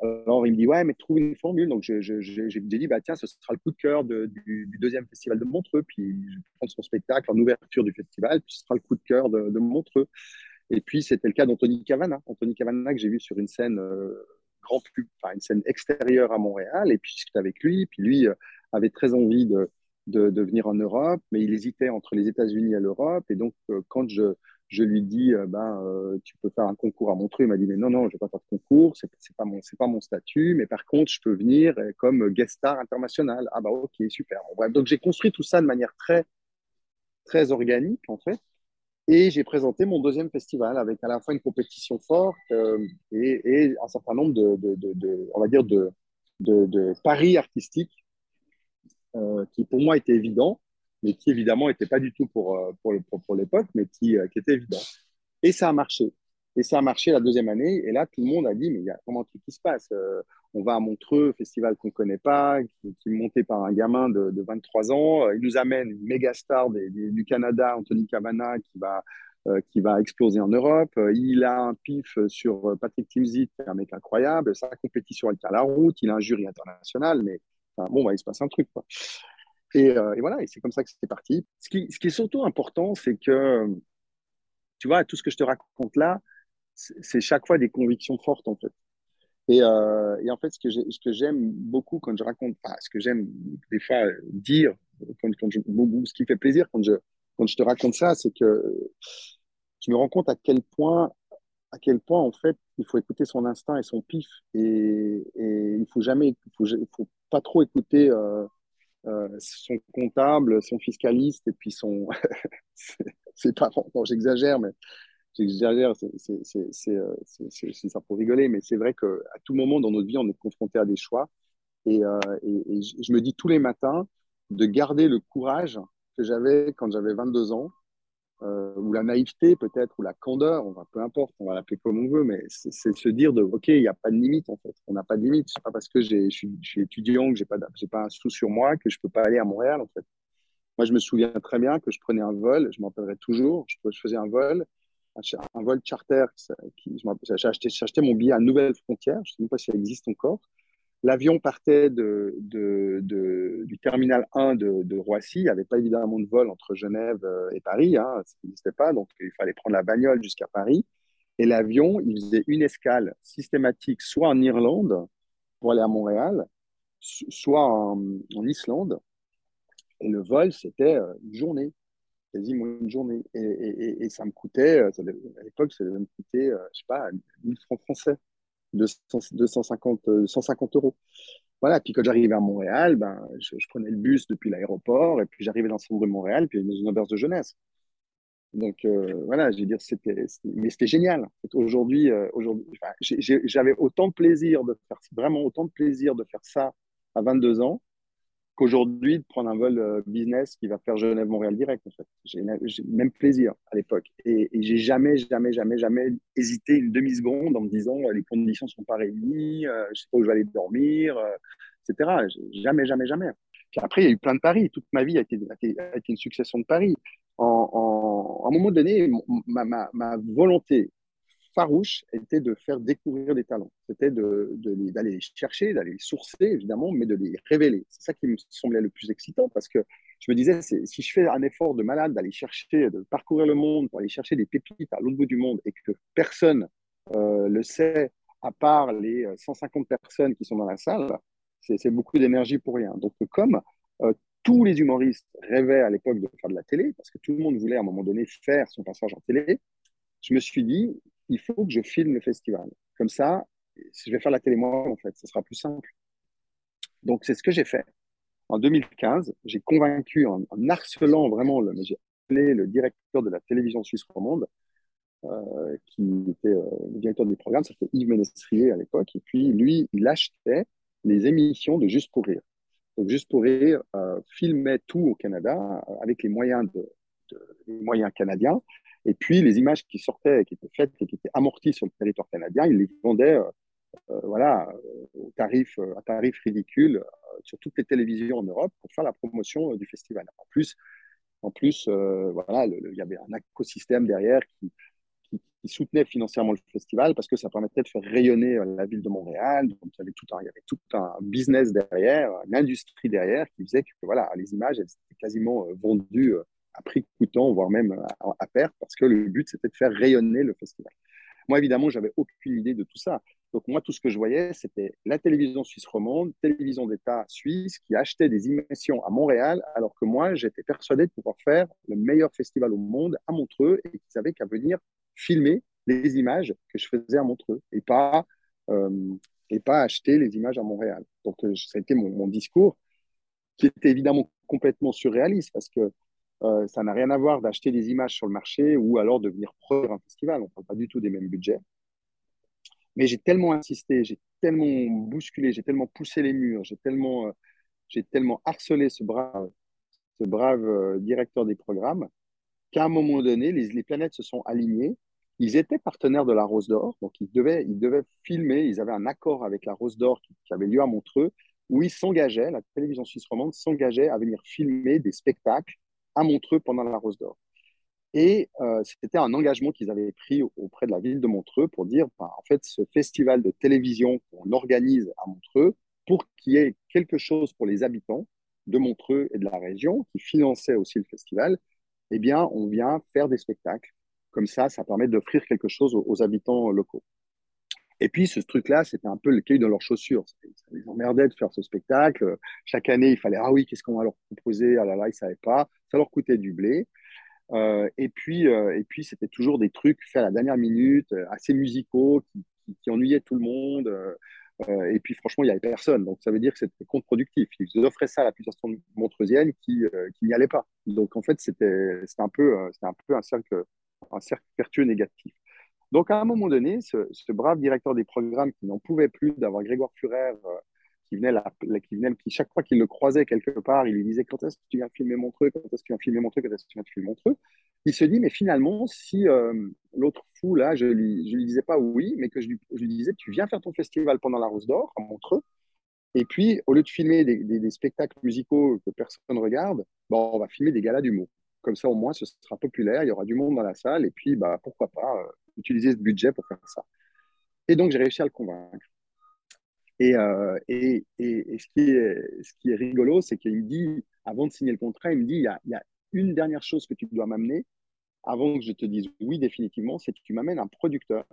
Alors, il me dit, ouais, mais trouve une formule. Donc, j'ai dit, bah, tiens, ce sera le coup de cœur du, deuxième festival de Montreux. Puis, je prends son spectacle en ouverture du festival. Puis, ce sera le coup de cœur de, de Montreux. Et puis, c'était le cas d'Anthony Cavana. Anthony Cavana, que j'ai vu sur une scène euh, grand enfin, une scène extérieure à Montréal. Et puis, je discutais avec lui. Puis, lui euh, avait très envie de, de, venir en Europe, mais il hésitait entre les États-Unis et l'Europe. Et donc, euh, quand je je lui dis, euh, ben, tu peux faire un concours à Montreux. Il m'a dit, mais non, non, je ne vais pas faire de concours, c'est n'est pas, mon, pas mon statut, mais par contre, je peux venir comme guest star international. Ah bah ok, super. Bon, bref, donc j'ai construit tout ça de manière très, très organique, en fait. Et j'ai présenté mon deuxième festival avec à la fois une compétition forte euh, et, un certain nombre de, on va dire, de, paris artistiques euh, qui pour moi étaient évidents mais qui évidemment n'était pas du tout pour, euh, pour, pour, l'époque, mais qui, qui était évident. Et ça a marché. Et ça a marché la deuxième année. Et là, tout le monde a dit, mais il y a comment un truc qui se passe euh, On va à Montreux, festival qu'on ne connaît pas, qui, est monté par un gamin de, de 23 ans. Il nous amène une méga star du Canada, Anthony Cavana, qui va qui va exploser en Europe. il a un pif sur Patrick Timsit, un mec incroyable. Sa compétition, elle tient la route. Il a un jury international, mais bon, bah, il se passe un truc. Quoi. Et, voilà, et c'est comme ça que c'était parti. Ce qui, ce qui, est surtout important, c'est que, tu vois, tout ce que je te raconte là, c'est chaque fois des convictions fortes, en fait. Et, euh, et, en fait, ce que j'aime beaucoup quand je raconte, enfin, ce que j'aime des fois dire, quand, quand je, ce qui fait plaisir quand je, quand je te raconte ça, c'est que je me rends compte à quel point, à quel point en fait, il faut écouter son instinct et son pif, et, et il faut jamais, il faut, faut pas trop écouter euh, euh, son comptable, son fiscaliste, et puis son, c'est pas, bon, j'exagère, mais c'est ça pour rigoler, mais c'est vrai qu'à tout moment dans notre vie, on est confronté à des choix. Et, euh, je me dis tous les matins de garder le courage que j'avais quand j'avais 22 ans, euh, ou la naïveté peut-être, ou la candeur, on va, peu importe, on va l'appeler comme on veut, mais c'est se dire de, OK, il n'y a pas de limite en fait. On n'a pas de limite. C'est pas parce que je suis, étudiant que j'ai pas, pas un sou sur moi que je peux pas aller à Montréal en fait. Moi, je me souviens très bien que je prenais un vol, je m'en rappellerai toujours, je faisais un vol un vol charter. J'ai acheté, acheté, mon billet à Nouvelle Frontière, je ne sais même pas si ça existe encore. L'avion partait de, du terminal 1 de, Roissy. Il n'y avait pas évidemment de vol entre Genève euh, et Paris, hein, ça n'existait pas, donc il fallait prendre la bagnole jusqu'à Paris. Et l'avion, il faisait une escale systématique, soit en Irlande pour aller à Montréal, soit en, en Islande. Et le vol, c'était euh, une journée quasiment une journée. Et, et, ça me coûtait, euh, à l'époque, ça devait me coûter, euh, je sais pas, 1000 francs français, 250, 150 euh, euros. Voilà, puis quand j'arrivais à Montréal, ben, je, prenais le bus depuis l'aéroport, et puis j'arrivais dans le centre de Montréal, puis dans une auberge de jeunesse. Donc voilà, je veux dire, c'était, mais c'était génial. Aujourd'hui, aujourd'hui, j'avais autant de plaisir de faire, vraiment autant de plaisir de faire ça à 22 ans qu'aujourd'hui de prendre un vol euh, business qui va faire Genève-Montréal direct, en fait. J'ai même plaisir à l'époque. Et, j'ai jamais, jamais, jamais, jamais hésité une demi-seconde en me disant euh, les conditions sont pas réunies, euh, je sais pas où je vais aller dormir, etc. Jamais, jamais, jamais. Après, il y a eu plein de paris. Toute ma vie a été, a été, une succession de paris. En, à un moment donné, ma volonté farouche était de faire découvrir des talents. C'était d'aller de, les chercher, d'aller les sourcer, évidemment, mais de les révéler. C'est ça qui me semblait le plus excitant parce que je me disais, si je fais un effort de malade d'aller chercher, de parcourir le monde pour aller chercher des pépites à l'autre bout du monde et que personne euh, le sait à part les 150 personnes qui sont dans la salle, c'est beaucoup d'énergie pour rien. Donc, comme euh, tous les humoristes rêvaient à l'époque de faire de la télé, parce que tout le monde voulait à un moment donné faire son passage en télé, je me suis dit, il faut que je filme le festival. Comme ça, je vais faire la télé en fait, ce sera plus simple. Donc, c'est ce que j'ai fait. En 2015, j'ai convaincu, en, harcelant vraiment, le, j'ai appelé le directeur de la télévision suisse romande, euh, qui était euh, le directeur du programme, c'était Yves Ménestrier à l'époque, et puis lui, il achetait les émissions de Juste pour rire. Donc, Juste pour rire euh, filmait tout au Canada avec les moyens, de, les moyens canadiens, et puis, les images qui sortaient, qui étaient faites et qui étaient amorties sur le territoire canadien, ils les vendaient euh, euh, voilà, euh, au tarif, à tarif ridicule sur toutes les télévisions en Europe pour faire la promotion du festival. En plus, en plus voilà, il y avait un écosystème derrière qui, soutenait financièrement le festival parce que ça permettait de faire rayonner la ville de Montréal. Il y avait tout un, business derrière, une industrie derrière qui faisait que voilà, les images étaient quasiment vendues à prix coûtant, voire même à, perte, parce que le but, c'était de faire rayonner le festival. Moi, évidemment, j'avais aucune idée de tout ça. Donc, moi, tout ce que je voyais, c'était la télévision suisse romande, télévision d'État suisse, qui achetait des émissions à Montréal, alors que moi, j'étais persuadé de pouvoir faire le meilleur festival au monde à Montreux et qu'ils savaient qu'à venir filmer les images que je faisais à Montreux et pas, euh, et pas acheter les images à Montréal. Donc, euh, ça a été mon, mon discours qui était évidemment complètement surréaliste parce que euh, ça n'a rien à voir d'acheter des images sur le marché ou alors de venir produire un festival. On ne parle pas du tout des mêmes budgets. Mais j'ai tellement insisté, j'ai tellement bousculé, j'ai tellement poussé les murs, j'ai tellement, euh, tellement harcelé ce brave, ce brave euh, directeur des programmes qu'à un moment donné, les, planètes se sont alignées. Ils étaient partenaires de la Rose d'Or, donc ils devaient, ils devaient filmer, ils avaient un accord avec la Rose d'Or qui, avait lieu à Montreux, où ils s'engageaient, la télévision suisse romande s'engageait à venir filmer des spectacles à Montreux pendant la Rose d'Or. Et euh, c'était un engagement qu'ils avaient pris auprès de la ville de Montreux pour dire, bah, en fait, ce festival de télévision qu'on organise à Montreux, pour qu'il y ait quelque chose pour les habitants de Montreux et de la région, qui finançaient aussi le festival, eh bien, on vient faire des spectacles. Comme ça, ça permet d'offrir quelque chose aux, habitants locaux. Et puis, ce truc-là, c'était un peu le cahier dans leurs chaussures. Ça les emmerdait de faire ce spectacle. Chaque année, il fallait, ah oui, qu'est-ce qu'on va leur proposer? Ah là là, ils ne savaient pas. Ça leur coûtait du blé. Euh, et puis, euh, puis c'était toujours des trucs faits à la dernière minute, euh, assez musicaux, qui, qui, ennuyaient tout le monde. et puis, franchement, il n'y avait personne. Donc, ça veut dire que c'était contre-productif. Ils offraient ça à la puissance montreusienne qui, qui n'y allait pas. Donc, en fait, c'était un, peu, un peu un cercle, un cercle vertueux négatif. Donc, à un moment donné, ce, brave directeur des programmes qui n'en pouvait plus d'avoir Grégoire Furer qui venait, la, qui chaque fois qu'il le croisait quelque part, il lui disait quand est-ce que tu viens filmer mon truc, quand est-ce que tu viens filmer mon quand est-ce que tu viens filmer mon truc? Il se dit, mais finalement, si euh, l'autre fou, là, je lui, je lui disais pas oui, mais que je lui, disais, tu viens faire ton festival pendant la Rose d'Or à Montreux, et puis, au lieu de filmer des, spectacles musicaux que personne ne regarde, bon, on va filmer des galas d'humour. Comme ça, au moins, ce sera populaire, il y aura du monde dans la salle, et puis, bah, pourquoi pas euh, utiliser ce budget pour faire ça. Et donc, j'ai réussi à le convaincre. Euh, et, et, et, ce, qui est, ce qui est rigolo, c'est qu'il me dit, avant de signer le contrat, il me dit, il y a, il y a une dernière chose que tu dois m'amener avant que je te dise oui définitivement, c'est que tu m'amènes un producteur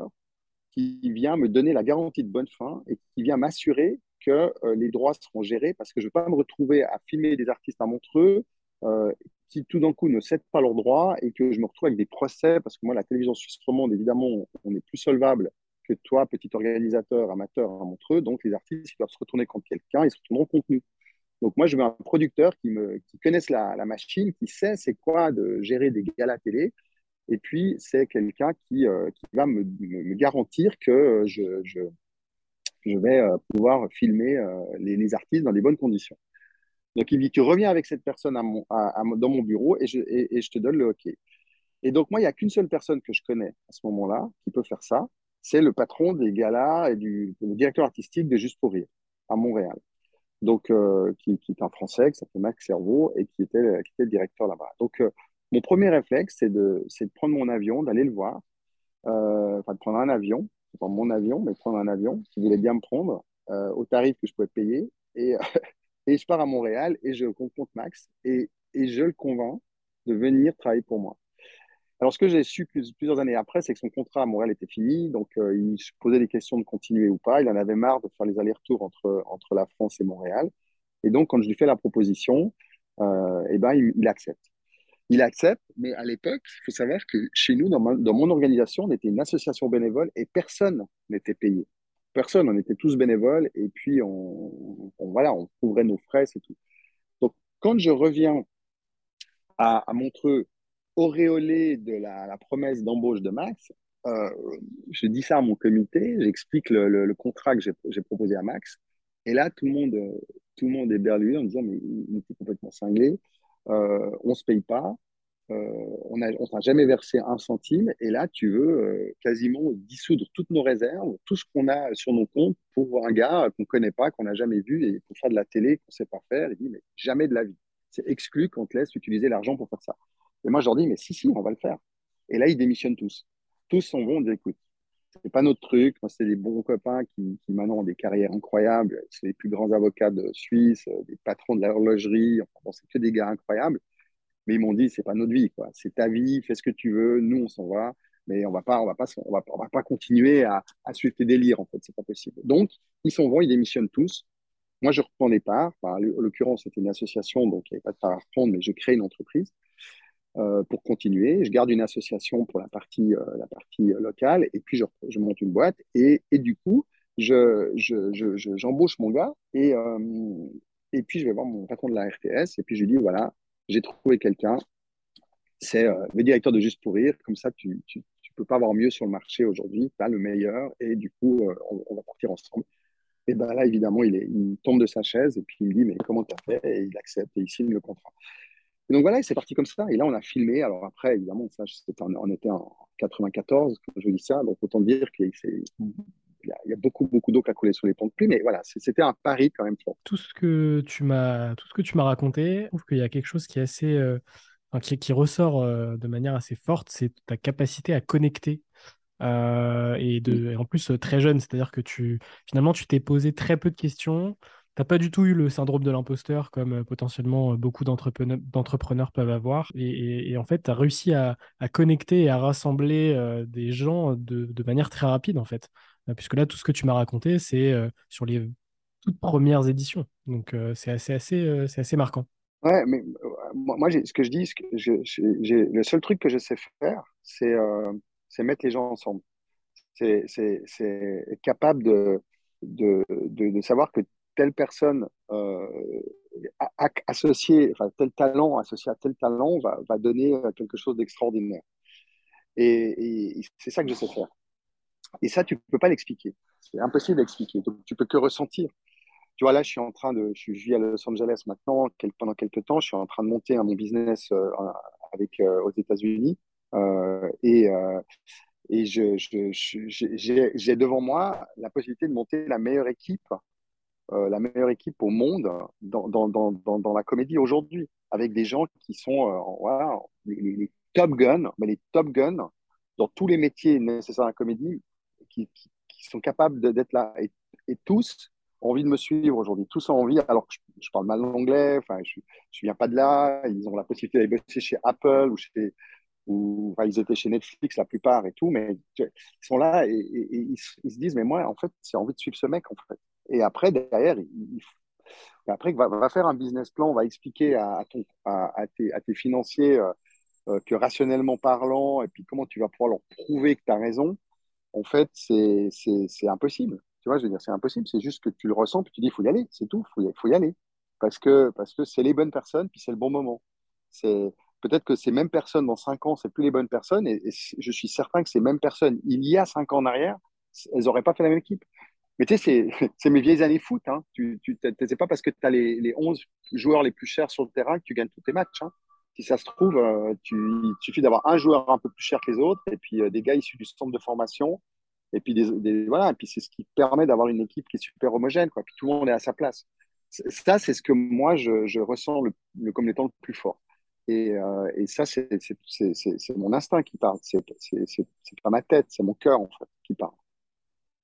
qui vient me donner la garantie de bonne fin et qui vient m'assurer que euh, les droits seront gérés parce que je ne vais pas me retrouver à filmer des artistes à Montreux euh, qui tout d'un coup ne cèdent pas leurs droits et que je me retrouve avec des procès parce que moi, la télévision suisse romande, évidemment, on est plus solvable que toi, petit organisateur amateur à Montreux. Donc, les artistes ils doivent se retourner contre quelqu'un, ils se retourneront contre nous. Donc, moi, je veux un producteur qui, me, qui connaisse la, machine, qui sait c'est quoi de gérer des galas télé. Et puis, c'est quelqu'un qui, euh, va me, garantir que je, je, vais euh, pouvoir filmer les, artistes dans des bonnes conditions. Donc, il dit Tu reviens avec cette personne dans mon bureau et je, te donne le OK. Et donc, moi, il n'y a qu'une seule personne que je connais à ce moment-là qui peut faire ça c'est le patron des galas et du le directeur artistique de Juste pour Rire à Montréal. Donc, euh, qui, est un Français, qui s'appelle Max Cerveau et qui était, le directeur là-bas. Donc, euh, mon premier réflexe, c'est de, de prendre mon avion, d'aller le voir, euh, enfin de prendre un avion, pas mon avion, mais prendre un avion qui voulait bien me prendre au tarif que je pouvais payer. Et, et je pars à Montréal et je rencontre Max et, je le convainc de venir travailler pour moi. Alors, ce que j'ai su plusieurs années après, c'est que son contrat à Montréal était fini. Donc, euh, il se posait des questions de continuer ou pas. Il en avait marre de faire les allers-retours entre, la France et Montréal. Et donc, quand je lui fais la proposition, euh, eh ben, il, accepte. Il accepte, mais à l'époque, il faut savoir que chez nous, dans, mon organisation, on était une association bénévole et personne n'était payé. Personne, on était tous bénévoles et puis on, voilà, on couvrait nos frais, c'est tout. Donc, quand je reviens à, à Montreux auréolé de la, promesse d'embauche de Max, euh, je dis ça à mon comité, j'explique le, contrat que j'ai proposé à Max, et là, tout le monde, tout le monde est berlué en disant, mais il était complètement cinglé, euh, on se paye pas, on n'a jamais versé un centime, et là, tu veux quasiment dissoudre toutes nos réserves, tout ce qu'on a sur nos comptes pour un gars qu'on ne connaît pas, qu'on n'a jamais vu, et pour faire de la télé qu'on ne sait pas faire. Il dit, mais jamais de la vie. C'est exclu qu'on te laisse utiliser l'argent pour faire ça. Et moi, je leur dis, mais si, si, on va le faire. Et là, ils démissionnent tous. Tous sont bons, on dit, écoute, c'est pas notre truc. Moi, c'est des bons copains qui, qui, maintenant ont des carrières incroyables. C'est les plus grands avocats de Suisse, euh, des patrons de l'horlogerie. Enfin, c'est que des gars incroyables. Mais ils m'ont dit, c'est pas notre vie, quoi. C'est ta vie, fais ce que tu veux. Nous, on s'en va. Mais on va pas, on va pas, on va, pas continuer à, suivre tes délires, en fait. C'est pas possible. Donc, ils sont bons, ils démissionnent tous. Moi, je reprends les parts. en l'occurrence, c'était une association, donc il n'y avait pas de part à reprendre, mais je crée une entreprise. Euh, pour continuer. Je garde une association pour la partie, euh, la partie euh, locale et puis je, je, monte une boîte et, et du coup, j'embauche je, je, mon gars et, et puis je vais voir mon patron de la RTS et puis je lui dis voilà, j'ai trouvé quelqu'un, c'est le directeur de Juste pour Rire, comme ça tu, tu, tu, peux pas avoir mieux sur le marché aujourd'hui, tu as le meilleur et du coup, on, va partir ensemble. Et ben là, évidemment, il, est, il tombe de sa chaise et puis il dit mais comment tu as fait? Et il accepte et il signe le contrat. Et donc voilà, c'est parti comme ça. Et là, on a filmé. Alors après, évidemment, ça, on était en 94 quand je dis ça. Donc autant dire qu'il y a beaucoup, beaucoup d'eau qui a coulé sur les ponts de pluie. Mais voilà, c'était un pari quand même fort. Tout ce que tu m'as, tout ce que tu m'as raconté, je trouve qu'il y a quelque chose qui est assez, euh, qui, ressort de manière assez forte, c'est ta capacité à connecter. et, de, et en plus, très jeune, c'est-à-dire que tu, finalement, tu t'es posé très peu de questions T'as pas du tout eu le syndrome de l'imposteur comme euh, potentiellement euh, beaucoup d'entrepreneurs peuvent avoir. Et, en fait, tu as réussi à, connecter et à rassembler euh, des gens de, manière très rapide, en fait. Puisque là, tout ce que tu m'as raconté, c'est sur les toutes premières éditions. Donc, c'est assez, assez, c'est assez marquant. Ouais, mais moi, ce que je dis, que le seul truc que je sais faire, c'est mettre les gens ensemble. C'est être capable de, de, de, savoir que telle personne euh, associée, enfin, tel talent associé à tel talent va, va donner euh, quelque chose d'extraordinaire. Et, c'est ça que je sais faire. Et ça, tu ne peux pas l'expliquer. C'est impossible d'expliquer. Donc, tu peux que ressentir. Tu vois, là, je suis en train de. Je vis à Los Angeles maintenant, pendant quelques temps. Je suis en train de monter un business euh, avec, aux États-Unis. et et j'ai je, devant moi la possibilité de monter la meilleure équipe euh, la meilleure équipe au monde dans, dans, dans, dans la comédie aujourd'hui, avec des gens qui sont euh, voilà, les, top guns, mais les top guns dans tous les métiers nécessaires à la comédie, qui, sont capables d'être là. Et, et, tous ont envie de me suivre aujourd'hui. Tous ont envie, alors que je, parle mal l'anglais, enfin, je ne viens pas de là, ils ont la possibilité d'aller bosser chez Apple ou chez, ou ils étaient chez Netflix la plupart et tout, mais ils sont là et, ils, se disent, mais moi, en fait, j'ai envie de suivre ce mec, en fait. Et après, derrière, il, après, va, va, faire un business plan, va expliquer à, ton, à, tes, à tes, financiers euh, euh, que rationnellement parlant, et puis comment tu vas pouvoir leur prouver que tu as raison, en fait, c'est impossible. Tu vois, je veux dire, c'est impossible. C'est juste que tu le ressens, puis tu dis, il faut y aller, c'est tout, il faut, y aller. Parce que c'est parce que les bonnes personnes, puis c'est le bon moment. C'est peut-être que ces mêmes personnes dans cinq ans, c'est plus les bonnes personnes. Et, je suis certain que ces mêmes personnes, il y a cinq ans en arrière, elles n'auraient pas fait la même équipe. Mais tu sais, c'est mes vieilles années foot. Hein. Tu, c'est pas parce que tu as les, les, 11 joueurs les plus chers sur le terrain que tu gagnes tous tes matchs. Hein. Si ça se trouve, euh, tu, il suffit d'avoir un joueur un peu plus cher que les autres et puis euh, des gars issus du centre de formation. Et puis, des, voilà, et puis c'est ce qui permet d'avoir une équipe qui est super homogène. Quoi. Puis tout le monde est à sa place. Ça, c'est ce que moi, je, je ressens le, comme étant le plus fort. Et, euh, et ça, c'est mon instinct qui parle. C'est pas ma tête, c'est mon cœur, en fait, qui parle.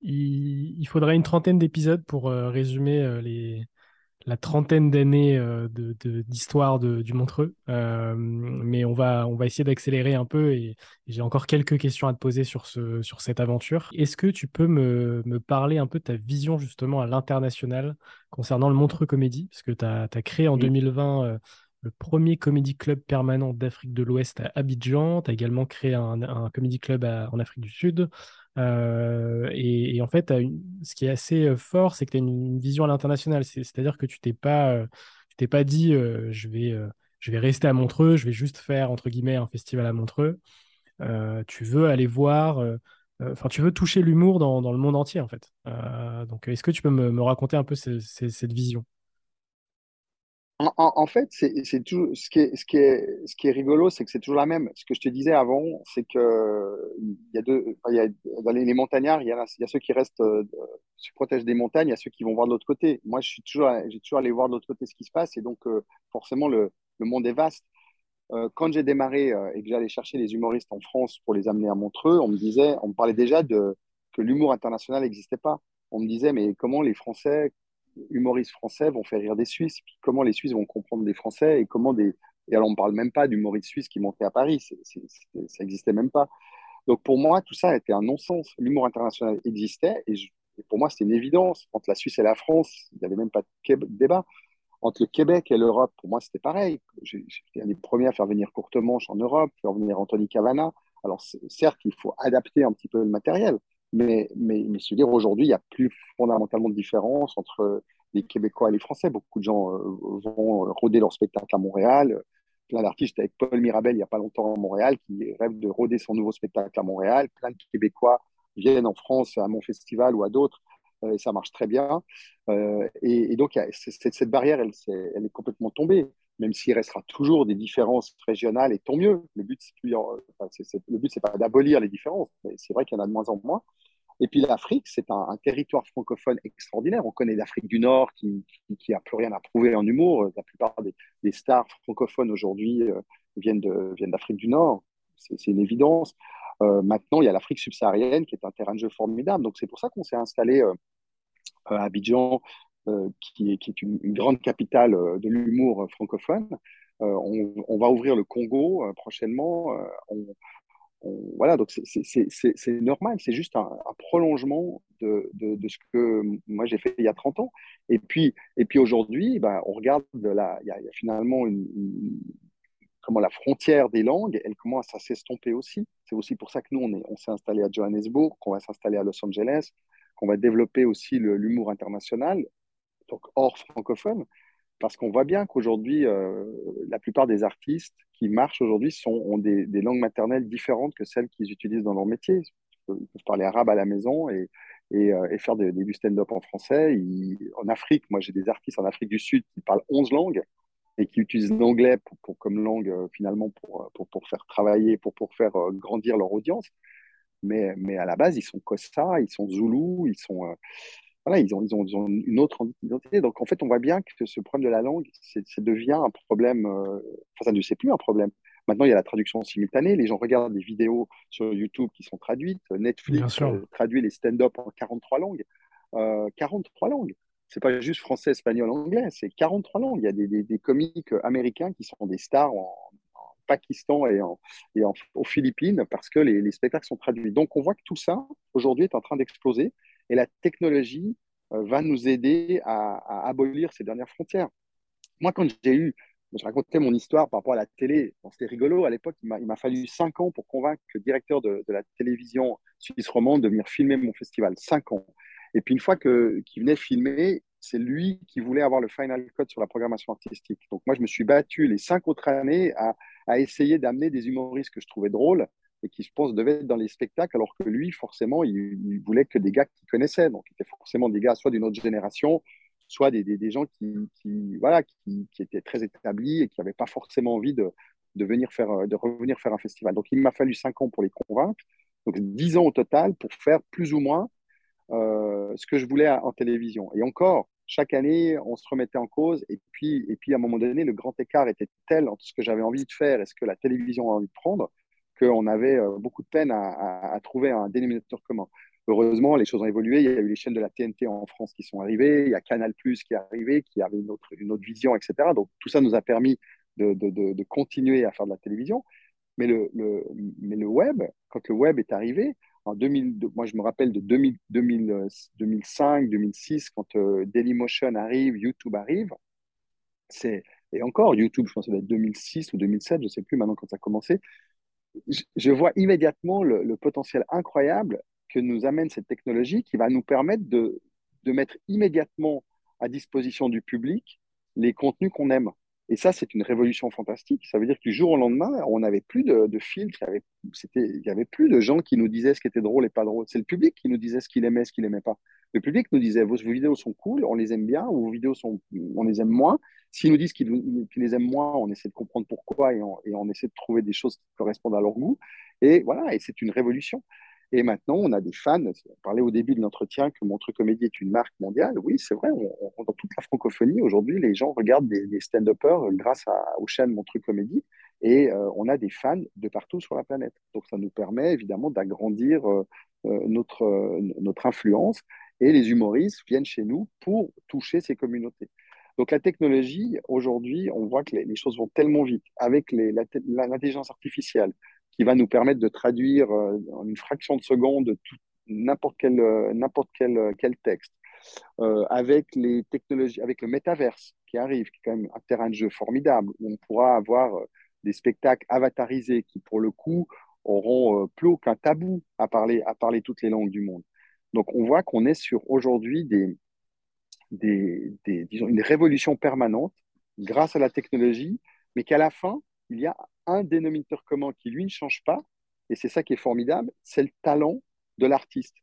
Il, faudrait une trentaine d'épisodes pour euh, résumer les, la trentaine d'années euh, d'histoire de, du Montreux. mais on va, on va essayer d'accélérer un peu et, j'ai encore quelques questions à te poser sur, ce, sur cette aventure. Est-ce que tu peux me, me, parler un peu de ta vision justement à l'international concernant le Montreux Comédie? Parce que tu as, créé en 2020 le premier comédie club permanent d'Afrique de l'Ouest à Abidjan. Tu as également créé un, un comédie club en Afrique du Sud. Euh, et, en fait, ce qui est assez euh, fort, c'est que tu as une, vision à l'international. C'est-à-dire que tu t'es pas, euh, t'es pas dit je, vais, je vais rester à Montreux, je vais juste faire entre guillemets un festival à Montreux. tu veux aller voir, enfin, tu veux toucher l'humour dans, dans, le monde entier en fait. donc, est-ce que tu peux me raconter un peu cette vision? En, fait, c'est toujours ce qui est, rigolo, c'est que c'est toujours la même. Ce que je te disais avant, c'est que il y a deux, dans les, montagnards, il y, a, ceux qui restent, euh, se protègent des montagnes, il y a ceux qui vont voir de l'autre côté. Moi, je suis toujours, j'ai toujours allé voir de l'autre côté ce qui se passe, et donc euh, forcément le, le, monde est vaste. Euh, quand j'ai démarré et que j'allais chercher les humoristes en France pour les amener à Montreux, on me disait, on me parlait déjà de que l'humour international n'existait pas. On me disait, mais comment les Français, humoristes français vont faire rire des Suisses, puis comment les Suisses vont comprendre des Français et comment des. Et alors, on ne parle même pas d'humoristes suisses qui montaient à Paris, ça n'existait même pas. Donc, pour moi, tout ça était un non-sens. L'humour international existait et, pour moi, c'était une évidence. Entre la Suisse et la France, il n'y avait même pas de débat. Entre le Québec et l'Europe, pour moi, c'était pareil. J'étais un des premiers à faire venir Courtemanche en Europe, faire venir Anthony Cavana. Alors, certes, il faut adapter un petit peu le matériel, mais, mais, mais se dire aujourd'hui, il n'y a plus fondamentalement de différence entre les Québécois et les Français. Beaucoup de gens euh, vont rôder leur spectacle à Montréal. Plein d'artistes avec Paul Mirabel il n'y a pas longtemps à Montréal qui rêve de rôder son nouveau spectacle à Montréal. Plein de Québécois viennent en France à mon festival ou à d'autres. Euh, et ça marche très bien. Euh, et, donc, cette barrière, elle, est complètement tombée même s'il restera toujours des différences régionales, et tant mieux. Le but, c'est enfin, le but, c'est pas d'abolir les différences, mais c'est vrai qu'il y en a de moins en moins. Et puis l'Afrique, c'est un, territoire francophone extraordinaire. On connaît l'Afrique du Nord qui, qui, a plus rien à prouver en humour. La plupart des, stars francophones aujourd'hui euh, viennent d'Afrique du Nord. C'est une évidence. Euh, maintenant, il y a l'Afrique subsaharienne qui est un terrain de jeu formidable. Donc c'est pour ça qu'on s'est installé euh, à Abidjan, qui, est, qui, est, une, grande capitale de l'humour francophone. On, va ouvrir le Congo prochainement. Voilà, donc c'est normal, c'est juste un, prolongement de, ce que moi j'ai fait il y a 30 ans. Et puis, et puis aujourd'hui, ben, on regarde, il, y a, finalement comment la frontière des langues, elle commence à s'estomper aussi. C'est aussi pour ça que nous, on s'est on installé à Johannesburg, qu'on va s'installer à Los Angeles, qu'on va développer aussi l'humour international, donc hors francophone parce qu'on voit bien qu'aujourd'hui, euh, la plupart des artistes qui marchent aujourd'hui ont des, langues maternelles différentes que celles qu'ils utilisent dans leur métier. Ils peuvent, parler arabe à la maison et, euh, faire des, du stand-up en français. en Afrique, moi j'ai des artistes en Afrique du Sud qui parlent 11 langues et qui utilisent l'anglais pour, comme langue euh, finalement pour, faire travailler, pour, faire grandir leur audience. Mais, à la base, ils sont Kossa, ils sont Zoulou, ils sont voilà, ils ont, ils, ont, ils ont, une autre identité. Donc, en fait, on voit bien que ce problème de la langue, ça devient un problème, euh, enfin, ça ne c'est plus un problème. Maintenant, il y a la traduction simultanée. Les gens regardent des vidéos sur YouTube qui sont traduites. Netflix euh, traduit les stand-up en 43 langues. Euh, 43 langues. C'est pas juste français, espagnol, anglais. C'est 43 langues. Il y a des, des, des, comiques américains qui sont des stars en, Pakistan et, en, et en, aux Philippines parce que les, les spectacles sont traduits. Donc, on voit que tout ça, aujourd'hui, est en train d'exploser. Et la technologie euh, va nous aider à, abolir ces dernières frontières. Moi, quand j'ai eu, je racontais mon histoire par rapport à la télé, c'était rigolo, à l'époque, il m'a fallu cinq ans pour convaincre le directeur de, la télévision suisse romande de venir filmer mon festival. Cinq ans. Et puis une fois qu'il venait filmer, c'est lui qui voulait avoir le final cut sur la programmation artistique. Donc moi, je me suis battu les cinq autres années à essayer d'amener des humoristes que je trouvais drôles et qui, je pense, devait être dans les spectacles, alors que lui, forcément, il, voulait que des gars qu'il connaissait. Donc, il était forcément des gars soit d'une autre génération, soit des, gens qui, voilà, qui, étaient très établis et qui n'avaient pas forcément envie de, de, venir faire, de revenir faire un festival. Donc, il m'a fallu cinq ans pour les convaincre, donc dix ans au total pour faire plus ou moins euh, ce que je voulais en télévision. Et encore, chaque année, on se remettait en cause. Et puis, et puis, à un moment donné, le grand écart était tel entre ce que j'avais envie de faire et ce que la télévision a envie de prendre qu'on avait euh, beaucoup de peine à, trouver un dénominateur commun. Heureusement, les choses ont évolué. Il y a eu les chaînes de la TNT en France qui sont arrivées. Il y a Canal Plus qui est arrivé, qui avait une autre, vision, etc. Donc, tout ça nous a permis de, continuer à faire de la télévision. Mais le, web, quand le web est arrivé, en 2000, moi je me rappelle de 2000, 2005, 2006, quand euh, Dailymotion arrive, YouTube arrive, et encore YouTube, je pense que ça doit être 2006 ou 2007, je ne sais plus maintenant quand ça a commencé je vois immédiatement le, potentiel incroyable que nous amène cette technologie qui va nous permettre de, mettre immédiatement à disposition du public les contenus qu'on aime. Et ça, c'est une révolution fantastique. Ça veut dire que du jour au lendemain, on n'avait plus de, de filtres, il n'y avait, plus de gens qui nous disaient ce qui était drôle et pas drôle. C'est le public qui nous disait ce qu'il aimait, ce qu'il n'aimait pas. Le public nous disait vos vidéos sont cool, on les aime bien, ou vos vidéos sont, on les aime moins. S'ils nous disent qu'ils les aiment moins, on essaie de comprendre pourquoi et on, essaie de trouver des choses qui correspondent à leur goût. Et voilà, et c'est une révolution. Et maintenant, on a des fans. On parlait au début de l'entretien que Montreux Comédie est une marque mondiale. Oui, c'est vrai. Dans toute la francophonie, aujourd'hui, les gens regardent des, stand-uppers grâce aux chaînes Montreux Comédie. Et euh, on a des fans de partout sur la planète. Donc, ça nous permet évidemment d'agrandir euh, euh, notre influence et les humoristes viennent chez nous pour toucher ces communautés. Donc la technologie, aujourd'hui, on voit que les, choses vont tellement vite avec l'intelligence artificielle qui va nous permettre de traduire euh, en une fraction de seconde n'importe quel, euh, n'importe quel, euh, quel texte. avec les technologies, avec le métaverse qui arrive, qui est quand même un terrain de jeu formidable, où on pourra avoir des spectacles avatarisés qui, pour le coup, auront plus aucun tabou à parler, à parler toutes les langues du monde. Donc, on voit qu'on est sur aujourd'hui des, des, disons, une révolution permanente grâce à la technologie, mais qu'à la fin, il y a un dénominateur commun qui, lui, ne change pas, et c'est ça qui est formidable, c'est le talent de l'artiste.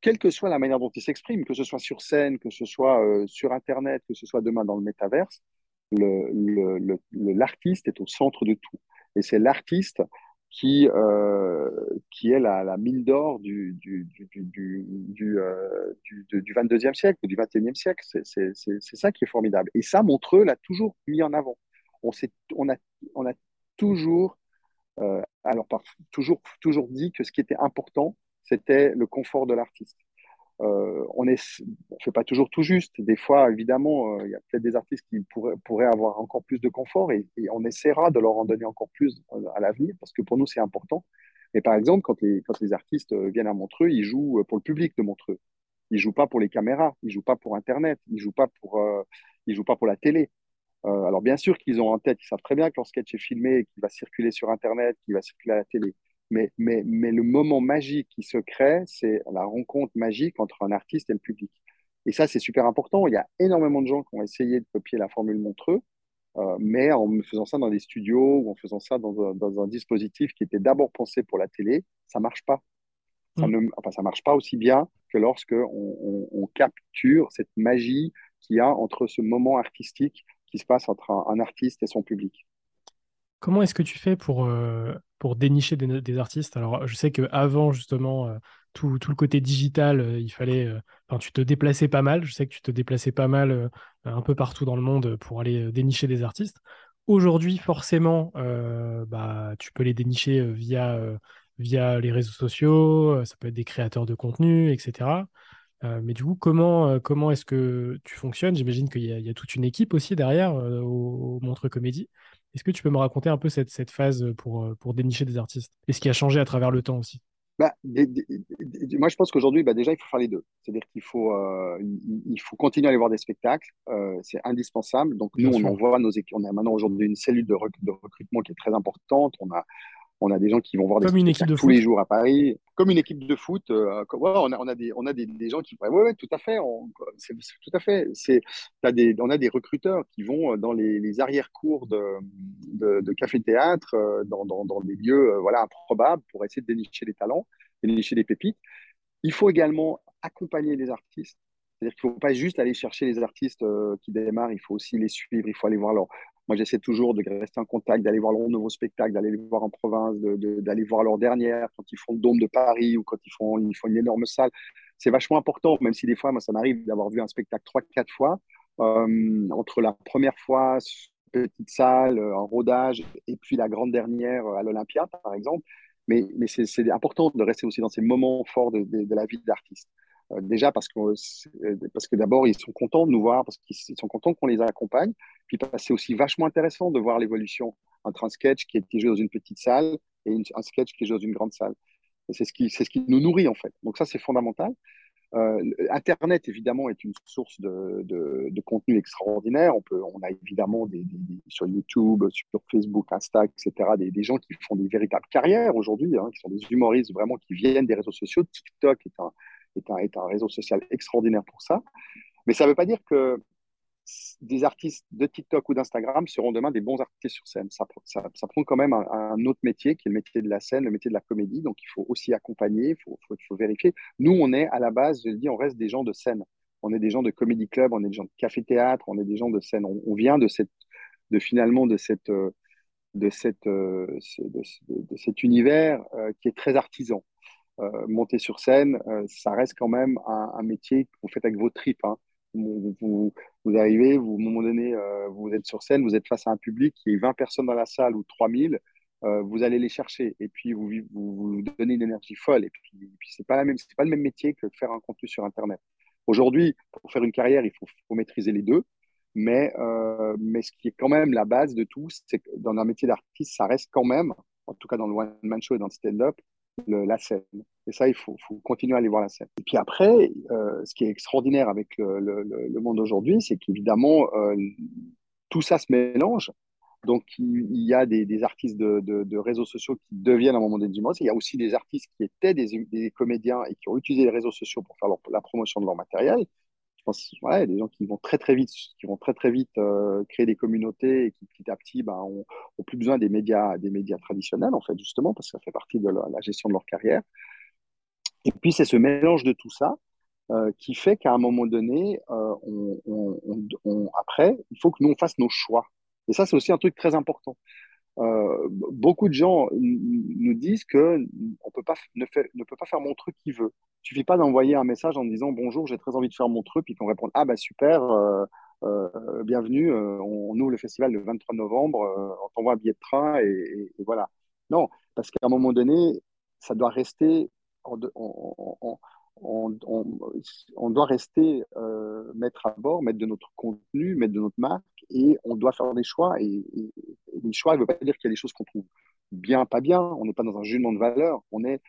Quelle que soit la manière dont il s'exprime, que ce soit sur scène, que ce soit euh, sur Internet, que ce soit demain dans le métaverse, l'artiste le, est au centre de tout. Et c'est l'artiste qui, euh, qui est la, mine d'or du, du, du, du, du, euh, du, du 22e siècle ou du 21e siècle. C'est ça qui est formidable. Et ça, Montreux l'a toujours mis en avant. On, on, a, on a toujours, euh, alors, toujours, toujours dit que ce qui était important, c'était le confort de l'artiste. Euh, on ne fait pas toujours tout juste. Des fois, évidemment, euh, il y a peut-être des artistes qui pourraient, avoir encore plus de confort et, on essaiera de leur en donner encore plus euh, à l'avenir parce que pour nous, c'est important. Mais par exemple, quand les, quand les artistes viennent à Montreux, ils jouent pour le public de Montreux. Ils jouent pas pour les caméras, ils jouent pas pour Internet, ils jouent pas pour, jouent pas pour la télé. alors bien sûr qu'ils ont en tête, ils savent très bien que leur sketch est filmé, qu'il va circuler sur Internet, qu'il va circuler à la télé. Mais, mais, mais le moment magique qui se crée, c'est la rencontre magique entre un artiste et le public. Et ça, c'est super important. Il y a énormément de gens qui ont essayé de copier la formule Montreux, euh, mais en faisant ça dans des studios ou en faisant ça dans un, dans un dispositif qui était d'abord pensé pour la télé, ça marche pas. Ça mm. ne enfin, ça marche pas aussi bien que lorsque on, on, capture cette magie qu'il y a entre ce moment artistique qui se passe entre un artiste et son public. Comment est-ce que tu fais pour, euh, pour dénicher des, artistes Alors, je sais qu'avant, justement, euh, tout, le côté digital, euh, il fallait. Enfin, tu te déplaçais pas mal. Je sais que tu te déplaçais pas mal un peu partout dans le monde pour aller dénicher des artistes. Aujourd'hui, forcément, bah, tu peux les dénicher via, les réseaux sociaux, ça peut être des créateurs de contenu, etc. mais du coup, comment, comment est-ce que tu fonctionnes? J'imagine qu'il y, a toute une équipe aussi derrière au, au Montre Comédie. Est-ce que tu peux me raconter un peu cette, cette phase pour, euh, pour dénicher des artistes et ce qui a changé à travers le temps aussi? Bah, moi, je pense qu'aujourd'hui, bah, déjà, il faut faire les deux. C'est-à-dire qu'il faut, euh, il, faut continuer à aller voir des spectacles. Euh, c'est indispensable. Donc, nous, on envoie nos équipes. On a maintenant aujourd'hui une cellule de, de, recrutement qui est très importante. On a, on a des gens qui vont voir des une équipe de tous les jours à Paris, comme une équipe de foot. Euh, on, a, on, a, des, on a des, des gens qui. Ouais, ouais, tout à fait. On, tout à fait. C'est, des, on a des recruteurs qui vont dans les, les arrière-cours de, de, de café-théâtre, euh, dans, dans, dans, des lieux euh, voilà, improbables pour essayer de dénicher les talents, dénicher les pépites. Il faut également accompagner les artistes. C'est-à-dire qu'il ne faut pas juste aller chercher les artistes qui démarrent, il faut aussi les suivre, il faut aller voir leur, moi, j'essaie toujours de rester en contact, d'aller voir leur nouveau spectacle, d'aller les voir en province, d'aller voir leur dernière quand ils font le Dôme de Paris ou quand ils font, ils font une énorme salle. C'est vachement important, même si des fois, moi, ça m'arrive d'avoir vu un spectacle trois, quatre fois. Euh, entre la première fois, petite salle, en rodage, et puis la grande dernière à l'Olympia, par exemple. Mais, mais c'est important de rester aussi dans ces moments forts de, de, de la vie d'artiste. Euh, déjà parce que, parce que d'abord, ils sont contents de nous voir, parce qu'ils sont contents qu'on les accompagne. Puis c'est aussi vachement intéressant de voir l'évolution entre un sketch qui est joué dans une petite salle et un sketch qui est joué dans une grande salle. C'est ce, qui, ce qui nous nourrit en fait. Donc ça, c'est fondamental. Euh, Internet, évidemment, est une source de, de, de, contenu extraordinaire. On, peut, on a évidemment des, sur YouTube, sur Facebook, Insta, etc., des, des, gens qui font des véritables carrières aujourd'hui, hein, qui sont des humoristes vraiment qui viennent des réseaux sociaux. TikTok est un, est un, réseau social extraordinaire pour ça. Mais ça ne veut pas dire que des artistes de TikTok ou d'Instagram seront demain des bons artistes sur scène. Ça, prend quand même un, autre métier qui est le métier de la scène, le métier de la comédie. Donc il faut aussi accompagner, il faut, vérifier. Nous, on est à la base, je dis, on reste des gens de scène. On est des gens de comédie club, on est des gens de café-théâtre, on est des gens de scène. On, vient de, cette, de finalement de, cette, de, cette, de, de, cet univers euh, qui est très artisan. Euh, monter sur scène, euh, ça reste quand même un, métier que vous faites avec vos tripes. Hein. Vous, arrivez, vous, à un moment donné, euh, vous êtes sur scène, vous êtes face à un public qui est 20 personnes dans la salle ou 3000, vous allez les chercher et puis vous, vous, donnez une énergie folle. Et puis, c'est pas pas le même métier que faire un contenu sur Internet. Aujourd'hui, pour faire une carrière, il faut, faut maîtriser les deux. Mais, mais ce qui est quand même la base de tout, c'est que dans un métier d'artiste, ça reste quand même, en tout cas dans le one-man show et dans le stand-up, la scène. Et ça, il faut, continuer à aller voir la scène. Et puis après, euh, ce qui est extraordinaire avec le, monde aujourd'hui, c'est qu'évidemment, euh, tout ça se mélange. Donc, il, y a des, artistes de, réseaux sociaux qui deviennent à un moment donné du Il y a aussi des artistes qui étaient des, comédiens et qui ont utilisé les réseaux sociaux pour faire la promotion de leur matériel des gens qui vont très très vite, qui vont très très vite euh, créer des communautés et qui petit à petit ben, ont, plus besoin des médias, des médias traditionnels en fait justement parce que ça fait partie de la, gestion de leur carrière. Et puis c'est ce mélange de tout ça euh, qui fait qu'à un moment donné, euh, on, après, il faut que nous on fasse nos choix. Et ça c'est aussi un truc très important. Euh, beaucoup de gens nous disent que on peut pas, ne, peut pas faire mon truc qui veut. Il suffit pas d'envoyer un message en disant bonjour, j'ai très envie de faire mon truc, puis qu'on répond ah bah super, euh, euh, bienvenue, on, ouvre le festival le 23 novembre, on t'envoie un billet de train et, voilà. Non, parce qu'à un moment donné, ça doit rester on, doit rester mettre à bord, mettre de notre contenu, mettre de notre marque, et on doit faire des choix. Et, les choix, ne veut pas dire qu'il y a des choses qu'on trouve bien, pas bien. On n'est pas dans un jugement de valeur. On est,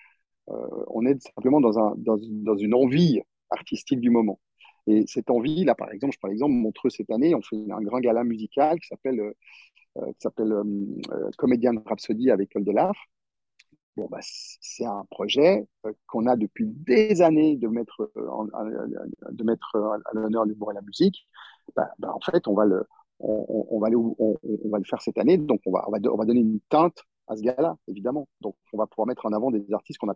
euh, on est simplement dans, un, dans, dans, une envie artistique du moment. Et cette envie, là, par exemple, je prends l'exemple Montreux cette année, on fait un grand gala musical qui s'appelle euh, s'appelle Comédien de Rhapsody avec École de l'Art. Bon, bah, c'est un projet euh, qu'on a depuis des années de mettre, euh, de mettre à l'honneur l'humour et la musique. Bah, bah, en fait, on va, le, on, va le faire cette année, donc on va, on va, on va donner une teinte à ce gars-là, évidemment. Donc, on va pouvoir mettre en avant des artistes qu'on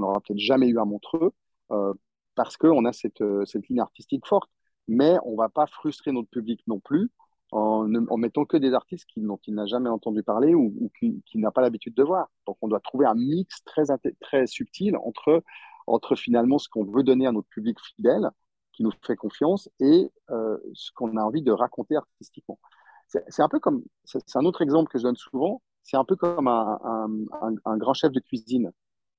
n'aura peut-être jamais eu à Montreux, euh, parce qu'on a cette, cette ligne artistique forte. Mais on ne va pas frustrer notre public non plus en, mettant que des artistes qui, dont il n'a jamais entendu parler ou, ou qui, n'a pas l'habitude de voir. Donc on doit trouver un mix très, subtil entre finalement ce qu'on veut donner à notre public fidèle, qui nous fait confiance, et euh, ce qu'on a envie de raconter artistiquement. C'est un peu comme, c'est un autre exemple que je donne souvent, c'est un peu comme un, un, grand chef de cuisine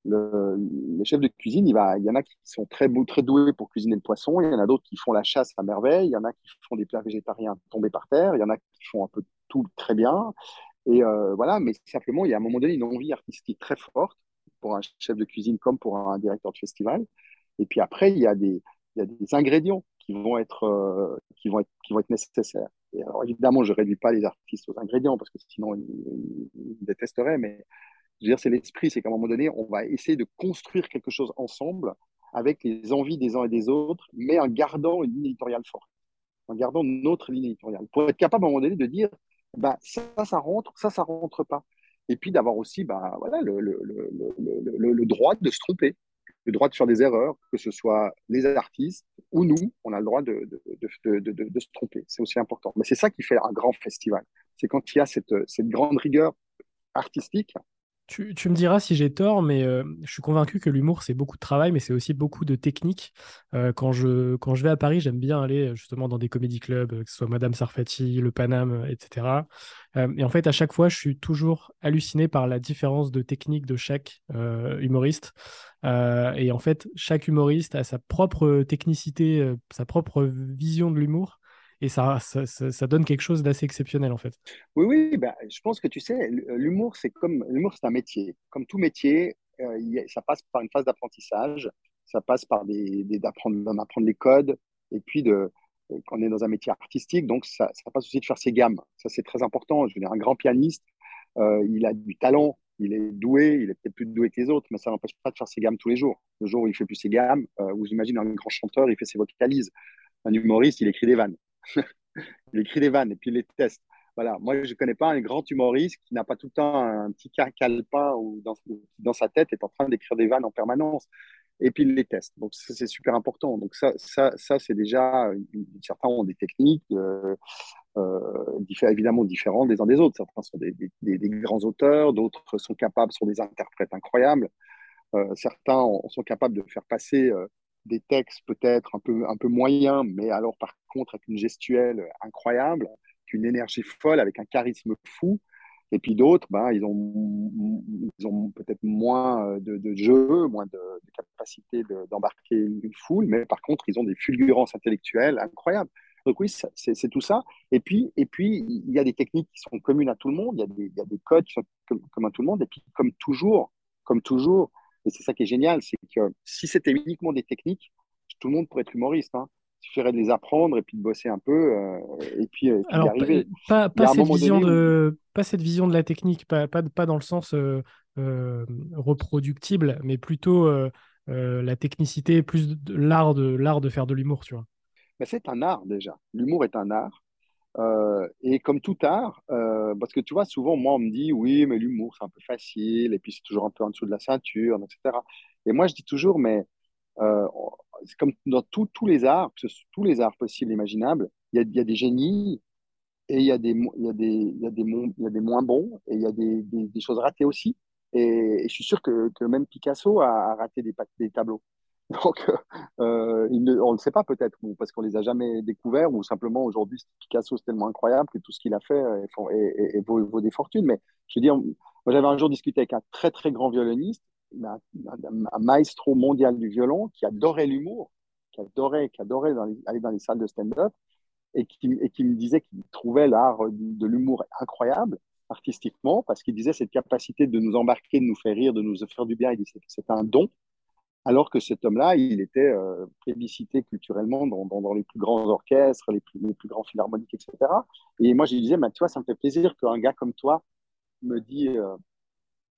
le, les chefs de cuisine, il, y en a qui sont très, très doués pour cuisiner le poisson, il y en a d'autres qui font la chasse à merveille, il y en a qui font des plats végétariens tombés par terre, il y en a qui font un peu tout très bien. Et euh, voilà, mais simplement, il y a un moment donné une envie artistique très forte pour un chef de cuisine comme pour un directeur de festival. Et puis après, il y a des, il y a des ingrédients qui vont être, euh, qui vont être, qui vont être nécessaires. Et alors évidemment, je ne réduis pas les artistes aux ingrédients parce que sinon ils, ils détesteraient, mais dire, c'est l'esprit, c'est qu'à un moment donné, on va essayer de construire quelque chose ensemble avec les envies des uns et des autres, mais en gardant une ligne éditoriale forte, en gardant notre ligne éditoriale, pour être capable à un moment donné de dire, bah, ça, ça rentre, ça, ça rentre pas. Et puis d'avoir aussi bah, voilà, le, droit de se tromper, le droit de faire des erreurs, que ce soit les artistes ou nous, on a le droit de, de, de, de se tromper. C'est aussi important. Mais c'est ça qui fait un grand festival. C'est quand il y a cette, cette grande rigueur artistique tu, me diras si j'ai tort, mais euh, je suis convaincu que l'humour, c'est beaucoup de travail, mais c'est aussi beaucoup de technique. Euh, quand, je, quand je vais à Paris, j'aime bien aller euh, justement dans des comédie clubs, que ce soit Madame Sarfati, Le Paname, etc. et en fait, à chaque fois, je suis toujours halluciné par la différence de technique de chaque humoriste. et en fait, chaque humoriste a sa propre technicité, sa propre vision de l'humour et ça, ça, donne quelque chose d'assez exceptionnel en fait. Oui, oui, bah, je pense que tu sais, l'humour, c'est comme l'humour, c'est un métier. Comme tout métier, euh, ça passe par une phase d'apprentissage, ça passe par des, d'apprendre, d'apprendre les codes, et puis de, euh, on est dans un métier artistique, donc ça, passe aussi de faire ses gammes. Ça, c'est très important. Je veux dire, un grand pianiste, euh, il a du talent, il est doué, il est peut-être plus doué que les autres, mais ça n'empêche pas de faire ses gammes tous les jours. Le jour où il fait plus ses gammes, vous imaginez un grand chanteur, il fait ses vocalises. Un humoriste, il écrit des vannes. il écrit des vannes et puis il les teste. Voilà, moi je ne connais pas un grand humoriste qui n'a pas tout le temps un petit calepin ou dans, dans sa tête est en train d'écrire des vannes en permanence et puis il les teste. Donc c'est super important. Donc ça, ça, ça c'est déjà, certains ont des techniques euh, euh, évidemment différentes des uns des autres. Certains sont des, grands auteurs, d'autres sont capables, sont des interprètes incroyables. Euh, certains sont capables de faire passer des textes peut-être un peu, un peu moyens, mais alors par contre avec une gestuelle incroyable, une énergie folle, avec un charisme fou. Et puis d'autres, ben, ils ont, ils ont peut-être moins de, de, jeu, moins de, capacité d'embarquer une foule, mais par contre, ils ont des fulgurances intellectuelles incroyables. Donc oui, c'est tout ça. Et puis, et puis, il y a des techniques qui sont communes à tout le monde, il y a des, il y a des codes qui sont communs à tout le monde. Et puis, comme toujours, comme toujours, et c'est ça qui est génial, c'est que si c'était uniquement des techniques, tout le monde pourrait être humoriste. Hein. Il suffirait de les apprendre et puis de bosser un peu euh, et puis, euh, arriver. Pas, pas, cette vision de, pas cette vision de la technique, pas, pas, pas dans le sens euh, reproductible, mais plutôt la technicité, plus l'art de, l'art de faire de l'humour, tu vois. Mais c'est un art déjà. L'humour est un art. Euh, et comme tout art, euh, parce que tu vois, souvent, moi, on me dit, oui, mais l'humour, c'est un peu facile, et puis c'est toujours un peu en dessous de la ceinture, etc. Et moi, je dis toujours, mais euh, c'est comme dans tous les arts, tous les arts possibles imaginables, il y a, a, des génies et il y a des, y a y a y a des moins bons, et il y a des, des, choses ratées aussi. Et, je suis sûr que, que même Picasso a, raté des, des tableaux. Donc, euh, ne, on ne le sait pas peut-être, parce qu'on les a jamais découverts, ou simplement aujourd'hui, Picasso, c'est tellement incroyable que tout ce qu'il a fait est, vaut, des fortunes. Mais je veux dire, j'avais un jour discuté avec un très, très grand violoniste, un, maestro mondial du violon, qui adorait l'humour, qui adorait, qui adorait aller dans les salles de stand-up, et qui, me disait qu'il trouvait l'art de l'humour incroyable artistiquement, parce qu'il disait cette capacité de nous embarquer, de nous faire rire, de nous faire du bien, il disait que c'est un don, alors que cet homme-là, il était euh, plébiscité culturellement dans, les plus grands orchestres, les plus, grands philharmoniques, etc. Et moi, je lui disais, bah, tu vois, ça me fait plaisir qu'un gars comme toi euh,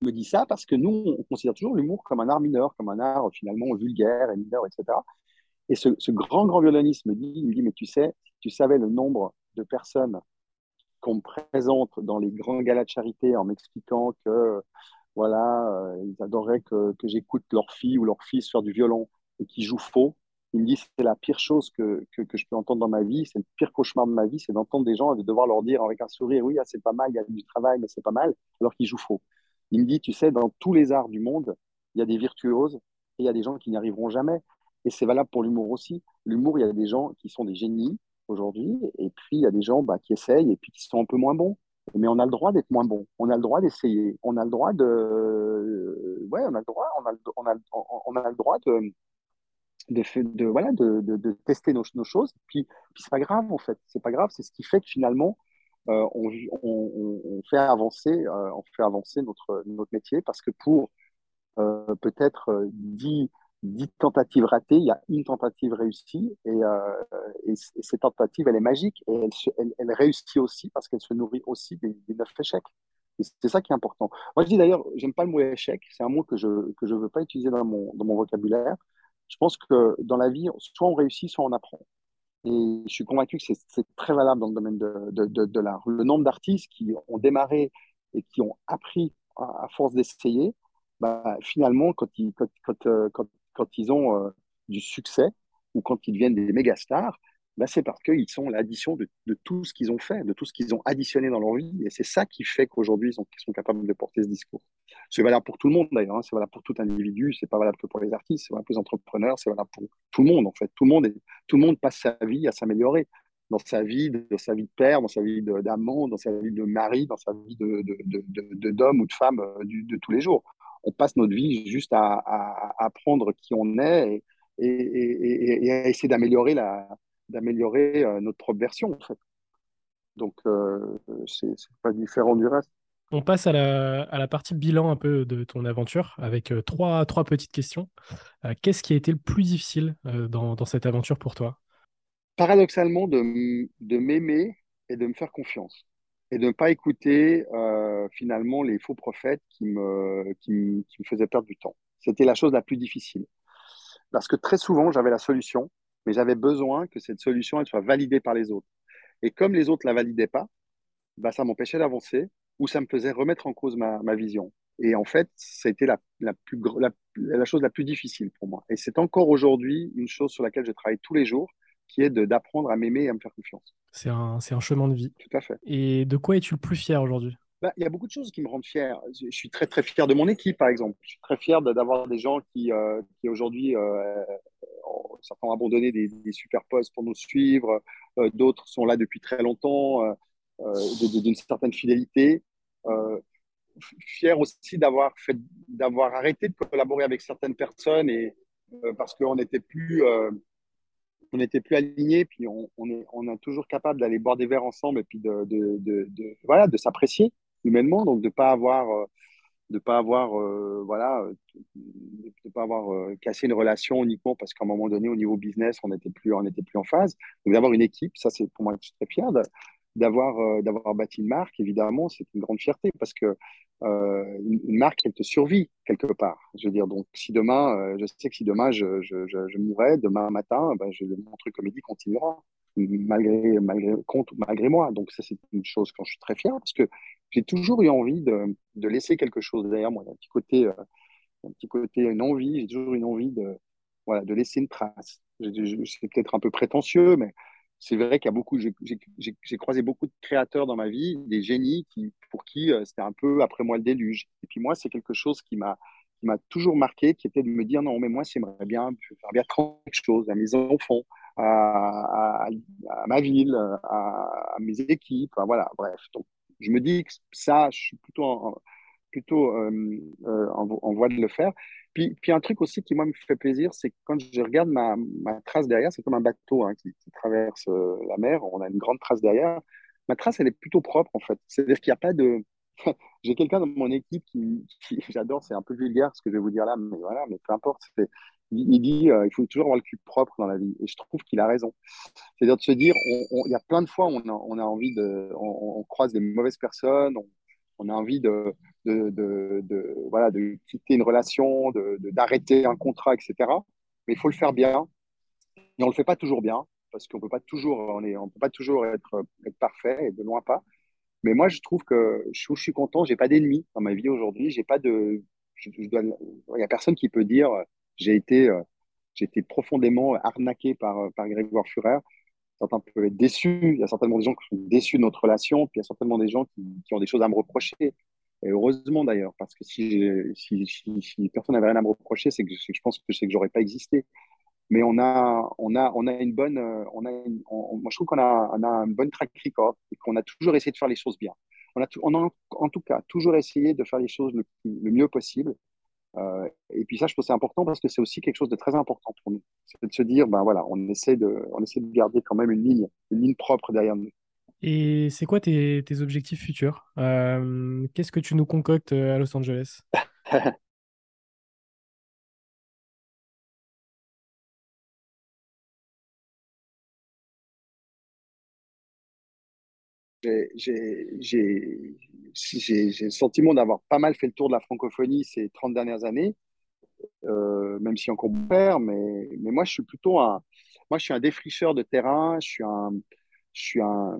me dit ça, parce que nous, on considère toujours l'humour comme un art mineur, comme un art finalement vulgaire et mineur, etc. Et ce, ce grand, grand violoniste me dit, il me dit, mais tu sais, tu savais le nombre de personnes qu'on me présente dans les grands galas de charité en m'expliquant que voilà, euh, ils adoraient que, que j'écoute leur fille ou leur fils faire du violon et qu'ils jouent faux. Il me dit c'est la pire chose que, que, que, je peux entendre dans ma vie, c'est le pire cauchemar de ma vie, c'est d'entendre des gens et de devoir leur dire avec un sourire oui, ah, c'est pas mal, il y a du travail, mais c'est pas mal, alors qu'ils jouent faux. Il me dit, tu sais, dans tous les arts du monde, il y a des virtuoses et il y a des gens qui n'y arriveront jamais. Et c'est valable pour l'humour aussi. L'humour, il y a des gens qui sont des génies aujourd'hui, et puis il y a des gens bah, qui essayent et puis qui sont un peu moins bons. Mais on a le droit d'être moins bon. On a le droit d'essayer. On a le droit de. Ouais, on a le droit. On a le, on a, on a le droit de. De, de, voilà, de, de, tester nos, nos, choses. Puis, puis c'est pas grave, en fait. C'est pas grave. C'est ce qui fait que finalement, euh, on, on, on, fait avancer, euh, on fait avancer notre, notre métier parce que pour euh, peut-être 10, dix tentatives ratées, il y a une tentative réussie et, euh, et, cette tentative, elle est magique et elle, réussit aussi parce qu'elle se nourrit aussi des, neuf échecs. C'est ça qui est important. Moi, je dis d'ailleurs, j'aime pas le mot échec. C'est un mot que je que je veux pas utiliser dans mon dans mon vocabulaire. Je pense que dans la vie, soit on réussit, soit on apprend. Et je suis convaincu que c'est très valable dans le domaine de, de, de, l'art. Le nombre d'artistes qui ont démarré et qui ont appris à, force d'essayer, bah, finalement, quand, ils, quand, quand, euh, quand ils ont euh, du succès ou quand ils deviennent des méga stars, bah, c'est parce qu'ils sont l'addition de, tout ce qu'ils ont fait, de tout ce qu'ils ont additionné dans leur vie. Et c'est ça qui fait qu'aujourd'hui, ils, sont, capables de porter ce discours. C'est valable pour tout le monde d'ailleurs, hein. c'est valable pour tout individu, c'est pas valable que pour les artistes, c'est valable pour les entrepreneurs, c'est valable pour tout le monde en fait. Tout le monde, passe sa vie à s'améliorer dans sa vie, dans sa vie de père, dans sa vie d'amant, dans sa vie de mari, dans sa vie d'homme de, ou de femme euh, de tous les jours on passe notre vie juste à, apprendre qui on est et, à essayer d'améliorer la d'améliorer euh, notre propre version en fait. Donc euh, c'est pas différent du reste. On passe à la, à la, partie bilan un peu de ton aventure avec euh, trois, trois petites questions. Qu'est-ce qui a été le plus difficile dans, dans, cette aventure pour toi? Paradoxalement, de, de m'aimer et de me faire confiance et de ne pas écouter euh, finalement les faux prophètes qui me, qui, qui me faisaient perdre du temps. C'était la chose la plus difficile. Parce que très souvent, j'avais la solution, mais j'avais besoin que cette solution elle soit validée par les autres. Et comme les autres ne la validaient pas, bah, ça m'empêchait d'avancer ou ça me faisait remettre en cause ma, ma vision. Et en fait, ça a été la, la, plus, la chose la plus difficile pour moi. Et c'est encore aujourd'hui une chose sur laquelle je travaille tous les jours, qui est d'apprendre à m'aimer et à me faire confiance. C'est un, un, chemin de vie. Tout à fait. Et de quoi es-tu le plus fier aujourd'hui? Bah, Il y a beaucoup de choses qui me rendent fier. Je, suis très, très fier de mon équipe, par exemple. Je suis très fier d'avoir des gens qui, euh, qui aujourd'hui, euh, certains ont abandonné des, des, super postes pour nous suivre. Euh, D'autres sont là depuis très longtemps, euh, euh, d'une certaine fidélité. fier aussi d'avoir d'avoir arrêté de collaborer avec certaines personnes et parce qu'on n'était plus on n'était plus alignés, puis on, est, toujours capable d'aller boire des verres ensemble et puis de, de, de, s'apprécier humainement, donc de pas avoir, euh, de pas avoir, euh, voilà, de pas avoir euh, cassé une relation uniquement parce qu'à un moment donné, au niveau business, on n'était plus, plus en phase. Donc d'avoir une équipe, ça c'est pour moi, je suis très fier d'avoir, d'avoir bâti une marque. Évidemment, c'est une grande fierté parce que euh, une, marque, elle te survit quelque part. Je veux dire, donc si demain, euh, je sais que si demain je, je, je, je demain matin, ben, je, mon truc comédie continuera, malgré, malgré, compte, malgré moi. Donc ça, c'est une chose quand je suis très fier parce que j'ai toujours eu envie de, de laisser quelque chose derrière moi, un petit côté, euh, un petit côté, une envie, j'ai toujours une envie de, voilà, de laisser une trace. C'est peut-être un peu prétentieux, mais c'est vrai qu'il y a beaucoup, j'ai croisé beaucoup de créateurs dans ma vie, des génies qui, pour qui euh, c'était un peu après moi le déluge. Et puis moi, c'est quelque chose qui m'a m'a toujours marqué, qui était de me dire non, mais moi, j'aimerais bien faire bien quelque chose à mes enfants, à, à, ma ville, à, mes équipes, voilà, bref. Donc, je me dis que ça, je suis plutôt en, plutôt euh, euh, en, voie de le faire. Puis, puis un truc aussi qui, moi, me fait plaisir, c'est que quand je regarde ma, ma trace derrière, c'est comme un bateau hein, qui, traverse euh, la mer, on a une grande trace derrière. Ma trace, elle est plutôt propre, en fait. C'est-à-dire qu'il n'y a pas de... J'ai quelqu'un dans mon équipe qui, j'adore, c'est un peu vulgaire ce que je vais vous dire là, mais voilà, mais peu importe. Il, dit il faut toujours avoir le cul propre dans la vie. Et je trouve qu'il a raison. C'est-à-dire de se dire, il y a plein de fois on a, on a envie de. On, on, croise des mauvaises personnes, on, on a envie de, voilà, de quitter une relation, d'arrêter un contrat, etc. Mais il faut le faire bien. Et on ne le fait pas toujours bien, parce qu'on ne peut pas toujours, on est, on peut pas toujours être, être, parfait, et de loin pas. Mais moi, je trouve que je, je suis content, j'ai pas d'ennemis dans ma vie aujourd'hui. J'ai pas de, il n'y a personne qui peut dire j'ai été, j'ai été profondément arnaqué par, par Grégoire Führer certains peuvent être déçus. Il y a certainement des gens qui sont déçus de notre relation, puis il y a certainement des gens qui, ont des choses à me reprocher. Et heureusement d'ailleurs, parce que si, si, si, personne n'avait rien à me reprocher, c'est que, je pense que c'est que j'aurais pas existé. Mais on a, on a, on a une bonne, on a moi je trouve qu'on a, on a une bonne track record et qu'on a toujours essayé de faire les choses bien. On a, on a en tout cas toujours essayé de faire les choses le mieux possible. Euh, et puis ça, je trouve c'est important parce que c'est aussi quelque chose de très important pour nous. C'est de se dire, ben voilà, on essaie de, on essaie de garder quand même une ligne, une ligne propre derrière nous. Et c'est quoi tes, tes, objectifs futurs? Euh, Qu'est-ce que tu nous concoctes euh, à Los Angeles? j'ai le sentiment d'avoir pas mal fait le tour de la francophonie ces 30 dernières années, euh, même si on compare, mais, mais moi, je suis plutôt un, moi, je suis un défricheur de terrain, je suis un, je suis un,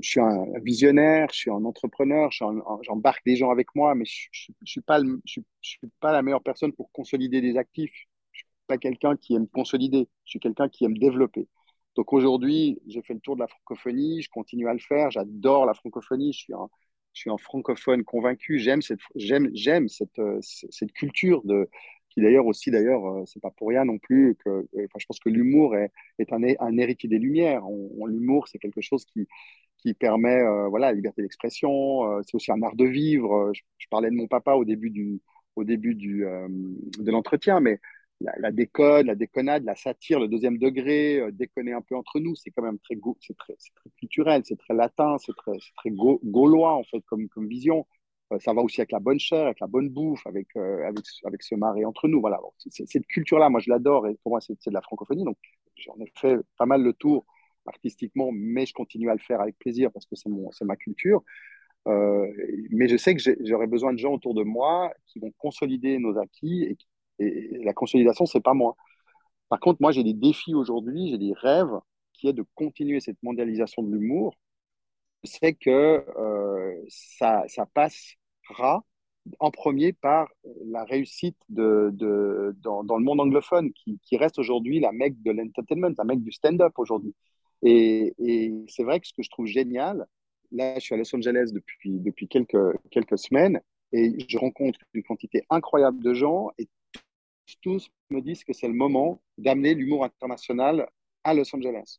je suis un visionnaire, je suis un entrepreneur, j'embarque des gens avec moi, mais je ne suis, pas, je, suis pas la meilleure personne pour consolider des actifs. Je suis pas quelqu'un qui aime consolider, je suis quelqu'un qui aime développer. Donc aujourd'hui, j'ai fait le tour de la francophonie, je continue à le faire, j'adore la francophonie, je suis un, francophone convaincu, j'aime cette, euh, culture qui d'ailleurs aussi, d'ailleurs, euh, c'est pas pour rien non plus euh, enfin, je pense que l'humour est, un, un, héritier des Lumières. L'humour, c'est quelque chose qui, permet, voilà, la liberté d'expression. c'est aussi un art de vivre. Je, parlais de mon papa au début de l'entretien, mais la, déconne, la déconnade, la satire, le deuxième degré, euh, déconner un peu entre nous, c'est quand même très, c'est très, très, culturel, c'est très latin, c'est très, très gaulois en fait comme, vision. Euh, ça va aussi avec la bonne chair, avec la bonne bouffe, avec, euh, avec, avec ce maré entre nous. Voilà. cette culture-là, moi je l'adore et pour moi c'est de la francophonie. Donc j'en ai fait pas mal le tour artistiquement, mais je continue à le faire avec plaisir parce que c'est ma culture. mais je sais que j'aurai besoin de gens autour de moi qui vont consolider nos acquis et qui et la consolidation, c'est pas moi. Par contre, moi, j'ai des défis aujourd'hui, j'ai des rêves qui est de continuer cette mondialisation de l'humour. Je sais que euh, ça, passera en premier par la réussite de, de dans, le monde anglophone, qui, qui reste aujourd'hui la mecque de l'entertainment, la mecque du stand-up aujourd'hui. Et, et c'est vrai que ce que je trouve génial, là, je suis à Los Angeles depuis, depuis quelques, quelques semaines, et je rencontre une quantité incroyable de gens, et tous me disent que c'est le moment d'amener l'humour international à Los Angeles.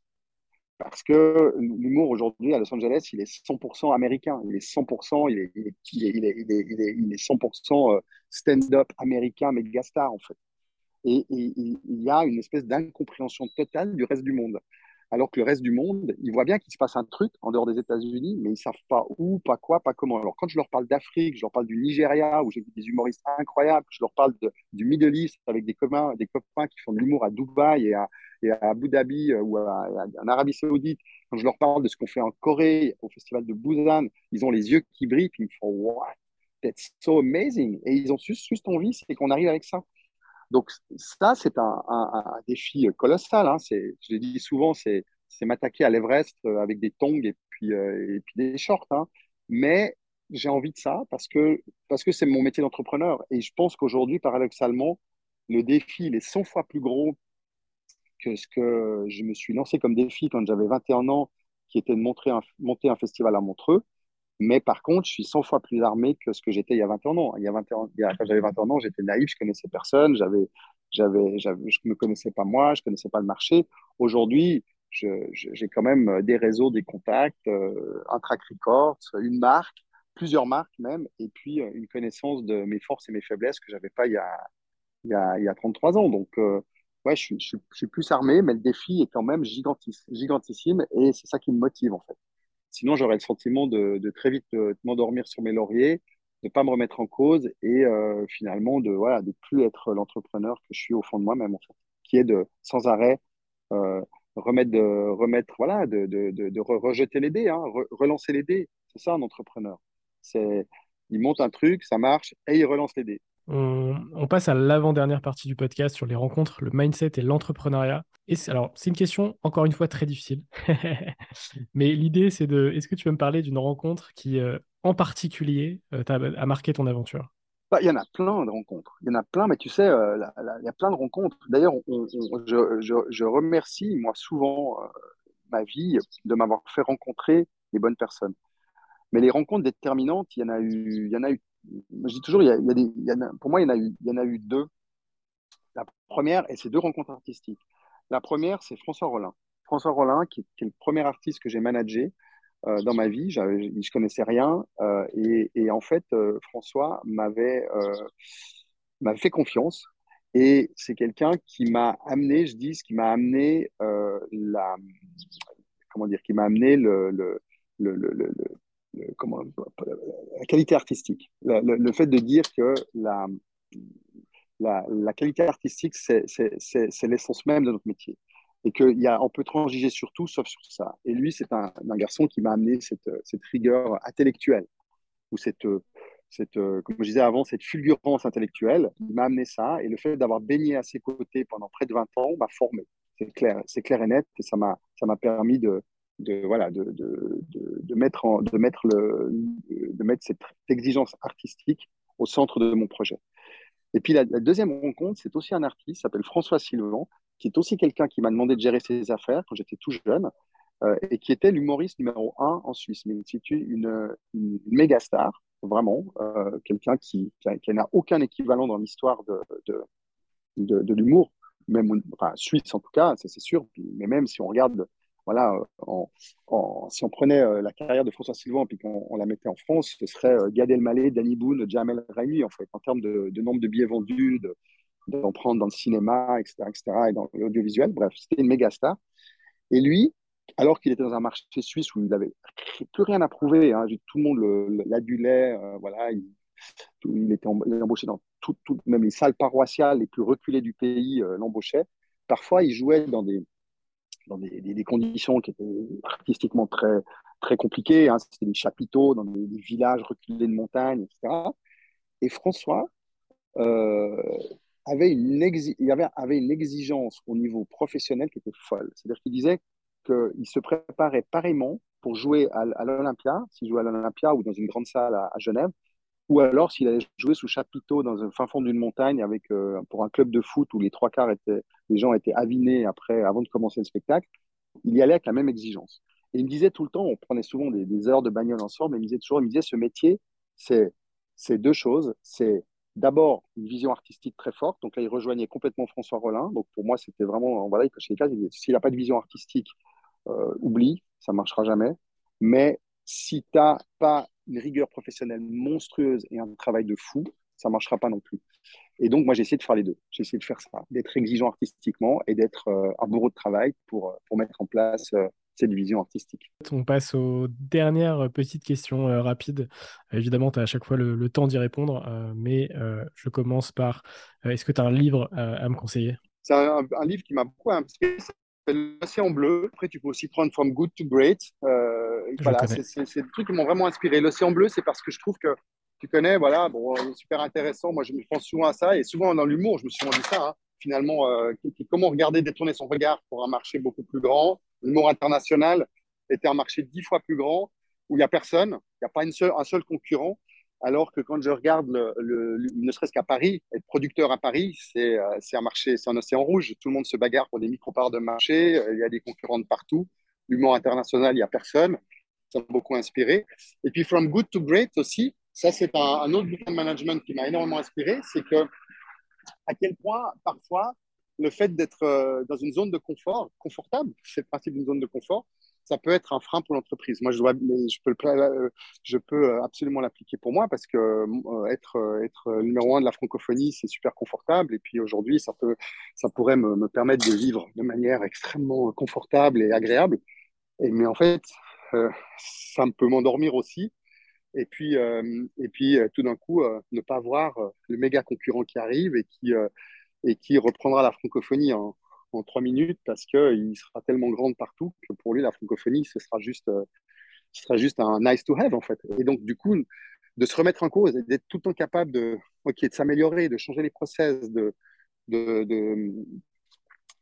Parce que l'humour aujourd'hui à Los Angeles, il est 100% américain, il est 100%, il est, il est, il est, il est, il est 100% stand-up américain, mégastar en fait. Et il y a une espèce d'incompréhension totale du reste du monde alors que le reste du monde, ils voient bien qu'il se passe un truc en dehors des États-Unis, mais ils savent pas où, pas quoi, pas comment. Alors quand je leur parle d'Afrique, je leur parle du Nigeria, où j'ai vu des humoristes incroyables, je leur parle du Middle East avec des copains, qui font de l'humour à Dubaï et à, Abu Dhabi euh, ou en Arabie Saoudite. Quand je leur parle de ce qu'on fait en Corée, au festival de Busan, ils ont les yeux qui brillent, ils me font What? That's so amazing. Et ils ont juste, juste envie, c'est qu'on arrive avec ça. Donc ça, c'est un, défi colossal. Hein. Je l'ai dit souvent, c'est m'attaquer à l'Everest euh, avec des tongs et puis, euh, des shorts. Hein. Mais j'ai envie de ça parce que parce que c'est mon métier d'entrepreneur. Et je pense qu'aujourd'hui, paradoxalement, le défi il est 100 fois plus gros que ce que je me suis lancé comme défi quand j'avais 21 ans, qui était de monter un festival à Montreux. Mais par contre, je suis 100 fois plus armé que ce que j'étais il y a 21 ans. Il y a 21, quand j'avais 21 ans, j'étais naïf, je connaissais personne, j'avais, j'avais, je ne me connaissais pas moi, je ne connaissais pas le marché. Aujourd'hui, j'ai quand même des réseaux, des contacts, euh, un track record, une marque, plusieurs marques même, et puis euh, une connaissance de mes forces et mes faiblesses que je n'avais pas il y, a, il, y a, il y a 33 ans. Donc, euh, ouais, je, suis, plus armé, mais le défi est quand même gigantissime, et c'est ça qui me motive en fait. Sinon, j'aurais le sentiment de, très vite m'endormir sur mes lauriers, de ne pas me remettre en cause et euh, finalement de voilà de plus être l'entrepreneur que je suis au fond de moi-même qui est de sans arrêt euh, de voilà de, rejeter les dés, hein, relancer les dés. C'est ça un entrepreneur. Il monte un truc, ça marche et il relance les dés. On, passe à l'avant-dernière partie du podcast sur les rencontres, le mindset et l'entrepreneuriat. Et alors, c'est une question, encore une fois, très difficile. Mais l'idée, c'est de. Est-ce que tu peux me parler d'une rencontre qui, euh, en particulier, euh, a, marqué ton aventure? Bah, il y en a plein de rencontres. Il y en a plein, mais tu sais, euh, il y a plein de rencontres. D'ailleurs, je, remercie, moi, souvent, ma vie de m'avoir fait rencontrer les bonnes personnes. Mais les rencontres déterminantes, il y en a eu, il y en a eu je dis toujours, pour moi, il y, en a eu, deux. La première, et c'est deux rencontres artistiques. La première, c'est François Rollin. François Rollin, qui, est le premier artiste que j'ai managé euh, dans ma vie. Je ne connaissais rien. Euh, et, en fait, euh, François m'avait m'avait fait confiance. Et c'est quelqu'un qui m'a amené, je dis, qui m'a amené la. Comment dire Qui m'a amené le, le, le, le comment, la qualité artistique. Le, fait de dire que la, la, la qualité artistique, c'est l'essence même de notre métier. Et qu'on peut transiger sur tout sauf sur ça. Et lui, c'est un, un, garçon qui m'a amené cette, cette, rigueur intellectuelle, ou cette, cette, comme je disais avant, cette fulgurance intellectuelle. Il m'a amené ça. Et le fait d'avoir baigné à ses côtés pendant près de 20 ans m'a formé. C'est clair, clair et net. Et ça m'a permis de, de voilà de, de, de, mettre en, de mettre le de mettre cette exigence artistique au centre de mon projet. Et puis la, deuxième rencontre, c'est aussi un artiste, s'appelle François Sylvain, qui est aussi quelqu'un qui m'a demandé de gérer ses affaires quand j'étais tout jeune euh, et qui était l'humoriste numéro un en Suisse, mais c'est une, une, méga star, vraiment, euh, quelqu'un qui, qui, n'a aucun équivalent dans l'histoire de, de, de, l'humour, même enfin, suisse en tout cas, c'est sûr, mais même si on regarde voilà, euh, si on prenait euh, la carrière de François Sylvain et qu'on la mettait en France, ce serait euh, Gad Elmaleh, Danny Boone, Jamel Raimi, en fait, en termes de, nombre de billets vendus, d'en prendre dans le cinéma, etc., etc., et dans l'audiovisuel. Bref, c'était une méga star. Et lui, alors qu'il était dans un marché suisse où il n'avait plus rien à prouver, hein, tout le monde l'adulait, voilà, il, était embauché dans tout, même les salles paroissiales les plus reculées du pays l'embauchaient. Parfois, il jouait dans des, dans des, conditions qui étaient artistiquement très, très compliquées. Hein. C'était des chapiteaux dans des, villages reculés de montagne, etc. Et François euh, avait, une avait, avait une exigence au niveau professionnel qui était folle. C'est-à-dire qu'il disait qu'il se préparait pareillement pour jouer à, l'Olympia, s'il jouait à l'Olympia ou dans une grande salle à Genève, ou alors s'il allait jouer sous chapiteau dans un fin fond d'une montagne avec euh, pour un club de foot où les trois quarts étaient les gens étaient avinés après avant de commencer le spectacle, il y allait avec la même exigence. Et il me disait tout le temps, on prenait souvent des, heures de bagnole ensemble, mais il me disait toujours, disait ce métier, c'est c'est deux choses, c'est d'abord une vision artistique très forte. Donc là, il rejoignait complètement François Rollin. Donc pour moi, c'était vraiment voilà, il cochait les cases. S'il n'a pas de vision artistique, euh, oublie, ça ne marchera jamais. Mais si tu n'as pas une rigueur professionnelle monstrueuse et un travail de fou, ça ne marchera pas non plus. Et donc, moi, j'ai essayé de faire les deux. J'ai essayé de faire ça, d'être exigeant artistiquement et d'être euh, un bourreau de travail pour, euh, pour mettre en place euh, cette vision artistique. On passe aux dernières petites questions rapides. évidemment, tu as à chaque fois le, temps d'y répondre, mais je commence par est-ce que tu as un livre à me conseiller? C'est un, livre qui m'a beaucoup inspiré. L'océan bleu. Après, tu peux aussi prendre From Good to Great. voilà, c'est des trucs qui m'ont vraiment inspiré. L'océan bleu, c'est parce que je trouve que tu connais, voilà, bon, super intéressant. Moi, je me pense souvent à ça et souvent dans l'humour, je me suis dit ça. Hein. Finalement, euh, comment regarder détourner son regard pour un marché beaucoup plus grand? L'humour international était un marché dix fois plus grand où il n'y a personne, il n'y a pas une seule, un seul concurrent. Alors que quand je regarde, le, ne serait-ce qu'à Paris, être producteur à Paris, c'est un marché, c'est un océan rouge. Tout le monde se bagarre pour des micro-parts de marché. Il y a des concurrents de partout. L'humour international, il n'y a personne. Ça m'a beaucoup inspiré. Et puis, From Good to Great aussi, ça, c'est un, autre bouquin de management qui m'a énormément inspiré. C'est que, à quel point, parfois, le fait d'être euh, dans une zone de confort, confortable, c'est le principe d'une zone de confort, ça peut être un frein pour l'entreprise. Moi, je, peux, euh, euh, absolument l'appliquer pour moi parce que être, être numéro un de la francophonie, c'est super confortable. Et puis aujourd'hui, ça, pourrait me, me, permettre de vivre de manière extrêmement confortable et agréable. Mais en fait, ça peut m'endormir aussi. Et puis, tout d'un coup, ne pas voir le méga concurrent qui arrive et qui reprendra la francophonie en trois minutes parce qu'il sera tellement grand partout que pour lui, la francophonie, ce sera juste, euh, ce sera juste un nice to have, en fait. Et donc, du coup, de se remettre en cause et d'être tout le temps capable de, ok, de s'améliorer, de changer les process, de, de,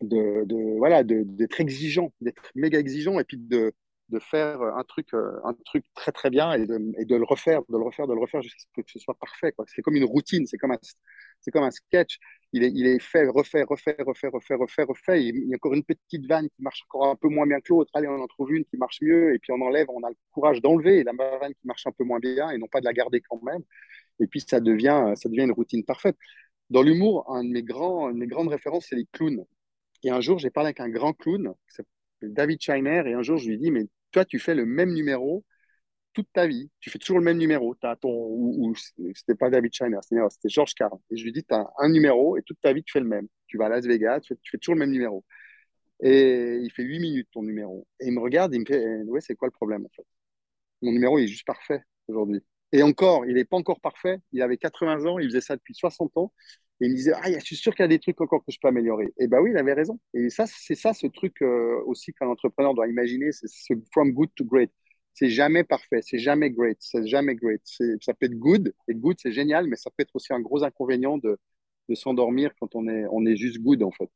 de, de, voilà, d'être exigeant, d'être méga exigeant et puis de, de faire un truc, euh, un truc très très bien et de, de le refaire, de le refaire, de le refaire jusqu'à ce que ce soit parfait. C'est comme une routine, c'est comme un, c'est comme un sketch. Il est, fait, refait, refait, refait, refait, refait, refait. Il y a encore une petite vanne qui marche encore un peu moins bien que l'autre. Allez, on en trouve une qui marche mieux et puis on enlève, on a le courage d'enlever la vanne qui marche un peu moins bien et non pas de la garder quand même. Et puis ça devient, ça devient une routine parfaite. Dans l'humour, une de mes grandes références, c'est les clowns. Et un jour, j'ai parlé avec un grand clown, David Shiner, et un jour, je lui ai dit, mais toi, tu fais le même numéro toute ta vie. Tu fais toujours le même numéro. As ton, c'était pas David Shiner, c'était George Carr. Et je lui dis, tu as un numéro et toute ta vie, tu fais le même. Tu vas à Las Vegas, tu fais, toujours le même numéro. Et il fait 8 minutes ton numéro. Et il me regarde, il me fait, eh, ouais, c'est quoi le problème en fait? Mon numéro, il est juste parfait aujourd'hui. Et encore, il n'est pas encore parfait. Il avait 80 ans, il faisait ça depuis 60 ans. Et il me disait, ah, je suis sûr qu'il y a des trucs encore que je peux améliorer. Et bah oui, il avait raison. Et ça, c'est ça ce truc euh, aussi qu'un entrepreneur doit imaginer, c'est ce from good to great. C'est jamais parfait, c'est jamais great, c'est jamais great. Ça peut être good, et good c'est génial, mais ça peut être aussi un gros inconvénient de, de s'endormir quand on est, on est juste good en fait.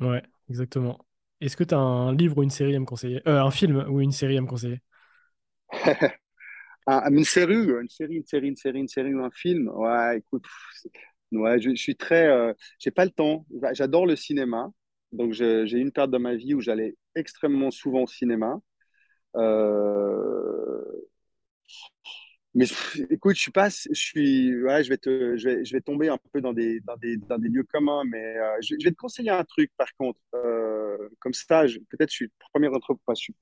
Ouais, exactement. Est-ce que tu as un livre ou une série à me conseiller? Euh, Un film ou une série à me conseiller? Une série, une série, une série, une série, une série ou un film? Ouais, écoute, Ouais, je, suis très. Euh, j'ai pas le temps. J'adore le cinéma. Donc, j'ai une période de ma vie où j'allais extrêmement souvent au cinéma. Euh, mais écoute, je suis pas, je suis, ouais, je vais te, je vais, je vais tomber un peu dans des, dans des, dans des lieux communs, mais euh, je, vais te conseiller un truc par contre. Euh, comme ça, peut-être je suis premier entre, pas, je suis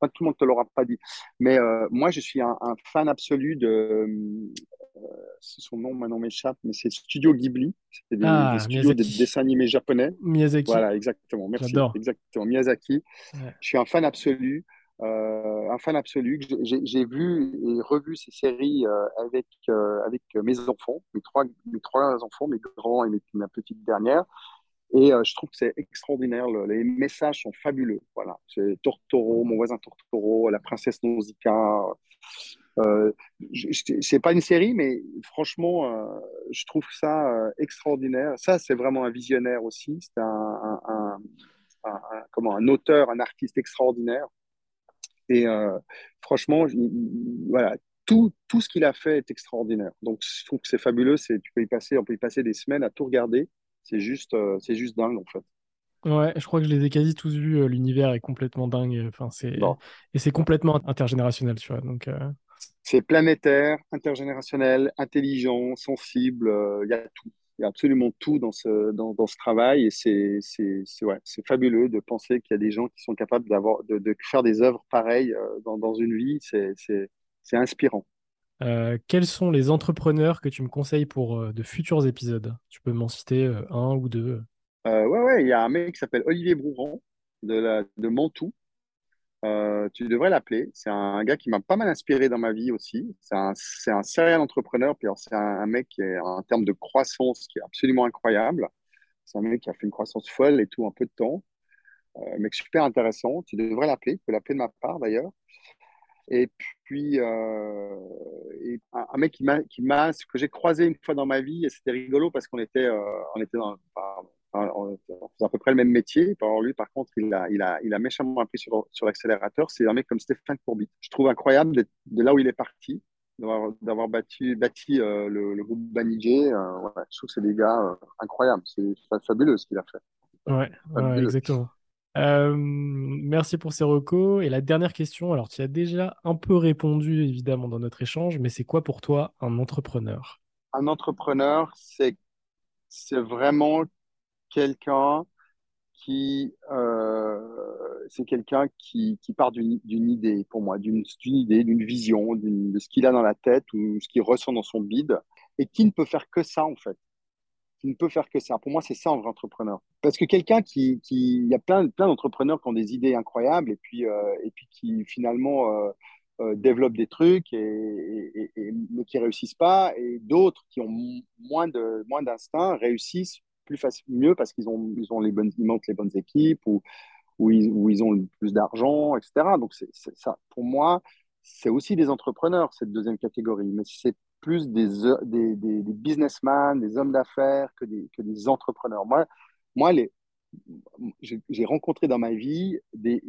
pas tout le monde te l'aura pas dit, mais euh, moi je suis un, fan absolu de, son nom maintenant m'échappe, mais c'est Studio Ghibli, c'est des, ah, studios de dessins animés japonais. Miyazaki. Voilà, exactement. Merci. Exactement, Miyazaki. Je suis un fan absolu. Euh, un fan absolu. J'ai vu et revu ces séries euh, avec, euh, avec mes enfants, mes trois, mes trois enfants, mes grands et ma petite dernière. Et je trouve que c'est extraordinaire. les messages sont fabuleux. Voilà. C'est Tortoro, mon voisin Tortoro, la princesse Nausicaa. Euh, c'est pas une série, mais franchement, je trouve ça extraordinaire. Ça, c'est vraiment un visionnaire aussi. C'est un, comment, un auteur, un artiste extraordinaire. Et euh, franchement, voilà, tout, tout ce qu'il a fait est extraordinaire. Donc, je trouve que c'est fabuleux. C'est, tu peux y passer, on peut y passer des semaines à tout regarder. C'est juste, euh, c'est juste dingue, en fait. Ouais, je crois que je les ai quasi tous vus. Euh, l'univers est complètement dingue. Enfin, c'est... Et c'est complètement intergénérationnel, tu vois. Donc, C'est planétaire, intergénérationnel, intelligent, sensible. Il y a tout il y a absolument tout dans ce, dans, dans ce travail et c'est ouais, fabuleux de penser qu'il y a des gens qui sont capables de, de, faire des œuvres pareilles euh, dans, dans une vie. C'est inspirant. Euh, quels sont les entrepreneurs que tu me conseilles pour euh, de futurs épisodes? Tu peux m'en citer un ou deux? Ouais, ouais, il y a un mec qui s'appelle Olivier Brouran de, la, de Mantoue euh, tu devrais l'appeler. C'est un gars qui m'a pas mal inspiré dans ma vie aussi. C'est un, c'est un serial entrepreneur, c'est un, mec qui est en termes de croissance qui est absolument incroyable. C'est un mec qui a fait une croissance folle et tout en peu de temps. Euh, mec super intéressant. Tu devrais l'appeler. Tu peux l'appeler de ma part d'ailleurs. Et puis, euh, un, mec qui m'a, que j'ai croisé une fois dans ma vie, et c'était rigolo parce qu'on était, on était dans, fait à peu près le même métier. Alors lui, par contre, il a, il a, il a méchamment appris sur, sur l'accélérateur. C'est un mec comme Stéphane Courbit. Je trouve incroyable de là où il est parti. d'avoir bâti, bâti euh, le, groupe Banijé. Euh, je trouve que c'est des gars incroyables. C'est fabuleux ce qu'il a fait. Ouais, exactement. merci pour ces recos. Et la dernière question, alors tu as déjà un peu répondu évidemment dans notre échange, mais c'est quoi pour toi un entrepreneur? Un entrepreneur, c'est vraiment quelqu'un qui, euh, c'est quelqu'un qui, qui, part d'une idée, pour moi, d'une idée, d'une vision, de ce qu'il a dans la tête ou ce qu'il ressent dans son bide, et qui ne peut faire que ça, en fait. Qui ne peut faire que ça. Pour moi, c'est ça un vrai entrepreneur. Parce que quelqu'un qui, qui, il y a plein, plein d'entrepreneurs qui ont des idées incroyables et puis, euh, et puis qui finalement euh, développent des trucs et, mais qui réussissent pas, et d'autres qui ont moins de moins d'instinct réussissent plus facile, mieux parce qu'ils ont, ils ont les bonnes, ils manquent les bonnes équipes ou, où, ils, ont le plus d'argent, etc. Donc, ça, pour moi, c'est aussi des entrepreneurs, cette deuxième catégorie, mais c'est plus des, des, des, des businessmen, des hommes d'affaires que des, que des entrepreneurs. Moi, moi les, j'ai rencontré dans ma vie des,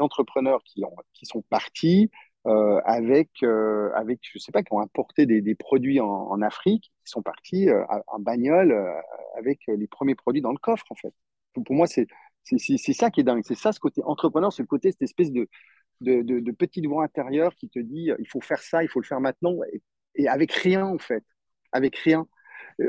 entrepreneurs qui, ont, qui sont partis euh, avec, euh, avec, je sais pas, qui ont importé des, produits en, Afrique, qui sont partis euh, en bagnole euh, avec les premiers produits dans le coffre, en fait. Pour, moi, c'est ça qui est dingue. C'est ça, ce côté entrepreneur, c'est le côté, cette espèce de, de, de, petite voix intérieure qui te dit, il faut faire ça, il faut le faire maintenant, et, et avec rien, en fait. Avec rien.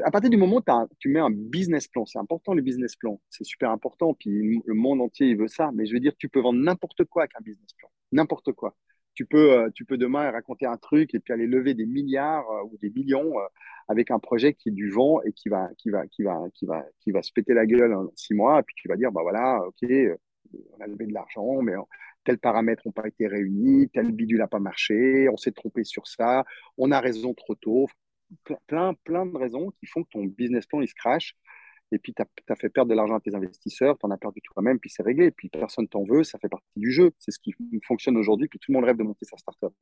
À partir du moment où tu mets un business plan, c'est important le business plan, c'est super important, puis le monde entier il veut ça, mais je veux dire, tu peux vendre n'importe quoi avec un business plan, n'importe quoi tu peux, euh, tu peux demain raconter un truc et puis aller lever des milliards euh, ou des millions euh, avec un projet qui est du vent et qui va, qui va, qui va, qui va, qui va se péter la gueule en six mois. Et puis tu vas dire, bah voilà, ok, on a levé de l'argent, mais tel paramètre n'ont pas été réunis, tel bidule n'a pas marché, on s'est trompé sur ça, on a raison trop tôt. Plein, plein de raisons qui font que ton business plan il se crache et puis tu as, fait perdre de l'argent à tes investisseurs, tu en as perdu toi-même, puis c'est réglé, puis personne t'en veut, ça fait partie du jeu. C'est ce qui fonctionne aujourd'hui, puis tout le monde rêve de monter sa startup.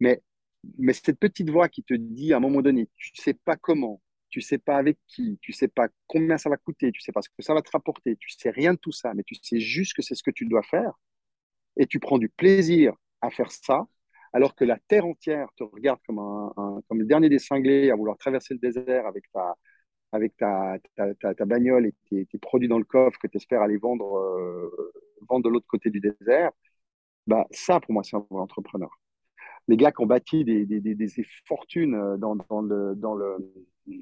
Mais, mais cette petite voix qui te dit à un moment donné, tu ne sais pas comment, tu ne sais pas avec qui, tu ne sais pas combien ça va coûter, tu ne sais pas ce que ça va te rapporter, tu ne sais rien de tout ça, mais tu sais juste que c'est ce que tu dois faire, et tu prends du plaisir à faire ça, alors que la terre entière te regarde comme, le dernier des cinglés à vouloir traverser le désert avec ta, avec ta, ta, ta, bagnole et tes, produits dans le coffre que tu espères aller vendre, euh, vendre de l'autre côté du désert, bah, ça, pour moi, c'est un vrai entrepreneur. Les gars qui ont bâti des, des, des, fortunes euh, dans, dans, le, dans, le, euh, je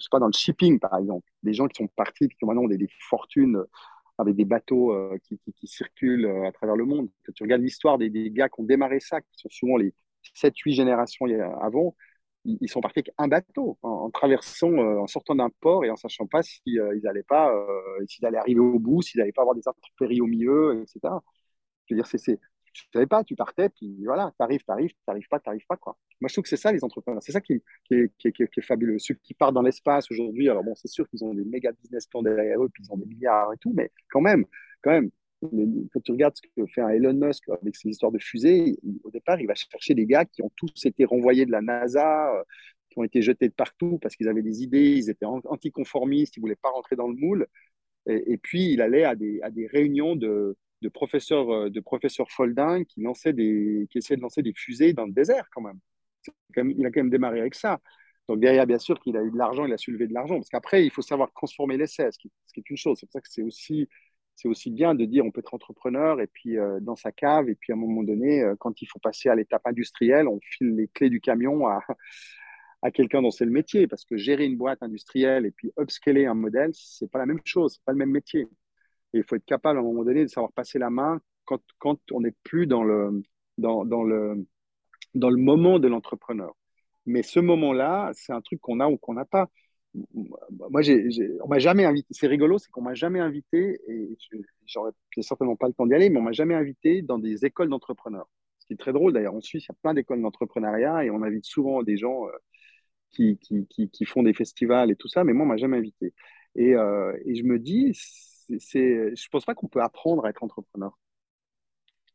sais pas, dans le shipping, par exemple. Des gens qui sont partis qui ont maintenant des, fortunes avec des bateaux qui, qui, qui, circulent à travers le monde. Que tu regardes l'histoire des, gars qui ont démarré ça, qui sont souvent les 7-8 générations avant, ils sont partis avec un bateau en, traversant, euh, en sortant d'un port et en sachant pas s'ils euh, allaient pas, euh, s'ils allaient arriver au bout, s'ils n'allaient pas avoir des intempéries au milieu, etc. Je veux dire, c'est, tu savais pas, tu partais, puis voilà, tu arrives, tu arrives, tu n'arrives pas, tu n'arrives pas, quoi. Moi, je trouve que c'est ça, les entrepreneurs. C'est ça qui, est, fabuleux. Ceux qui partent dans l'espace aujourd'hui, alors bon, c'est sûr qu'ils ont des méga business plans derrière eux, puis ils ont des milliards et tout, mais quand même, quand même, quand tu regardes ce que fait un Elon Musk avec ses histoires de fusées, au départ, il va chercher des gars qui ont tous été renvoyés de la NASA, euh, qui ont été jetés de partout parce qu'ils avaient des idées, ils étaient anticonformistes, ils ne voulaient pas rentrer dans le moule. Et, puis, il allait à des, réunions de, professeurs, euh, de professeurs foldins qui, lançaient des, qui essayaient de lancer des fusées dans le désert quand même. Il a quand même démarré avec ça. Donc derrière, bien sûr qu'il a eu de l'argent, il a soulevé de l'argent. Parce qu'après, il faut savoir transformer l'essai, ce, ce qui est une chose. C'est pour ça que c'est aussi c'est aussi bien de dire on peut être entrepreneur et puis euh, dans sa cave et puis à un moment donné euh, quand il faut passer à l'étape industrielle on file les clés du camion à, à quelqu'un dont c'est le métier. Parce que gérer une boîte industrielle et puis upscaler un modèle c'est pas la même chose c'est pas le même métier. Et il faut être capable à un moment donné de savoir passer la main quand, quand on n'est plus dans le dans, dans le dans le moment de l'entrepreneur. Mais ce moment là c'est un truc qu'on a ou qu'on n'a pas moi, j'ai, on m'a jamais invité. C'est rigolo, c'est qu'on m'a jamais invité, et j'aurais certainement pas le temps d'y aller, mais on m'a jamais invité dans des écoles d'entrepreneurs. Ce qui est très drôle d'ailleurs. En Suisse, il y a plein d'écoles d'entrepreneuriat et on invite souvent des gens euh, qui, font des festivals et tout ça, mais moi, on m'a jamais invité. Et, euh, je me dis, c'est, je pense pas qu'on peut apprendre à être entrepreneur.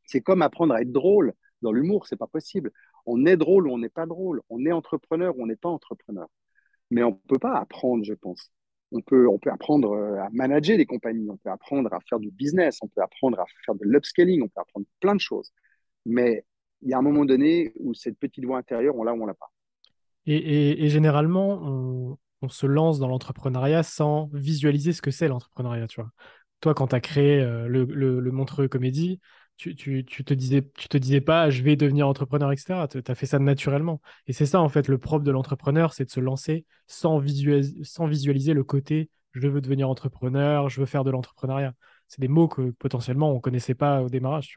C'est comme apprendre à être drôle. Dans l'humour, c'est pas possible. On est drôle ou on n'est pas drôle. On est entrepreneur ou on n'est pas entrepreneur mais on ne peut pas apprendre, je pense. On peut, on peut apprendre euh, à manager des compagnies, on peut apprendre à faire du business, on peut apprendre à faire de l'upscaling, on peut apprendre plein de choses. Mais il y a un moment donné où cette petite voix intérieure, on l'a ou on l'a pas. Et, généralement, on, se lance dans l'entrepreneuriat sans visualiser ce que c'est l'entrepreneuriat. Toi, quand tu as créé euh, le, le, Montreux Comédie, tu, tu, tu, te disais, tu te disais pas, je vais devenir entrepreneur, etc. Tu as fait ça naturellement. Et c'est ça, en fait, le propre de l'entrepreneur, c'est de se lancer sans, sans visualiser le côté, je veux devenir entrepreneur, je veux faire de l'entrepreneuriat. C'est des mots que potentiellement on connaissait pas au démarrage.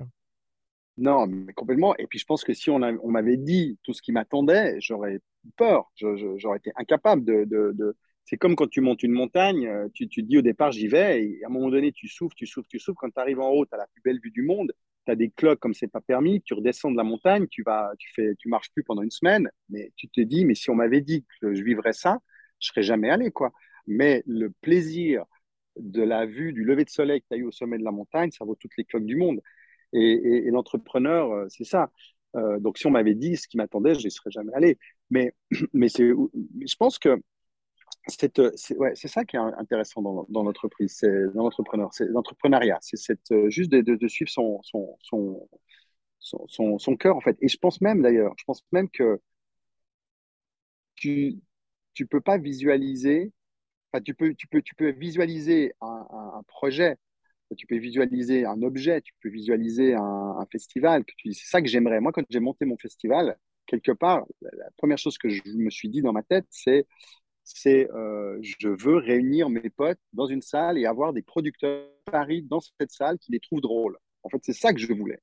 Non, mais complètement. Et puis je pense que si on, m'avait dit tout ce qui m'attendait, j'aurais peur. J'aurais été incapable de. de, C'est comme quand tu montes une montagne, euh, tu, tu dis au départ j'y vais, et à un moment donné tu souffres, tu souffres, tu souffres. Quand tu arrives en haut, tu as la plus belle vue du monde, as des cloques comme c'est pas permis, tu redescends de la montagne, tu vas, tu fais, tu marches plus pendant une semaine, mais tu te dis, mais si on m'avait dit que je vivrais ça, je serais jamais allé, quoi. Mais le plaisir de la vue du lever de soleil que tu as eu au sommet de la montagne, ça vaut toutes les cloques du monde. Et, l'entrepreneur, euh, c'est ça. Euh, donc, si on m'avait dit ce qui m'attendait, je n'y serais jamais allé. Mais, mais je pense que c'est, ouais, ça qui est intéressant dans, dans l'entreprise, c'est dans l'entrepreneur, c'est l'entrepreneuriat, c'est euh, juste de, de, suivre son, son, son, son, son, cœur, en fait. Et je pense même, d'ailleurs, je pense même que tu ne peux pas visualiser, tu peux, tu peux, tu peux visualiser un, un projet tu peux visualiser un objet, tu peux visualiser un, festival. C'est ça que j'aimerais. Moi, quand j'ai monté mon festival, quelque part, la, première chose que je me suis dit dans ma tête, c'est c'est euh, je veux réunir mes potes dans une salle et avoir des producteurs Paris dans cette salle qui les trouvent drôles. En fait, c'est ça que je voulais.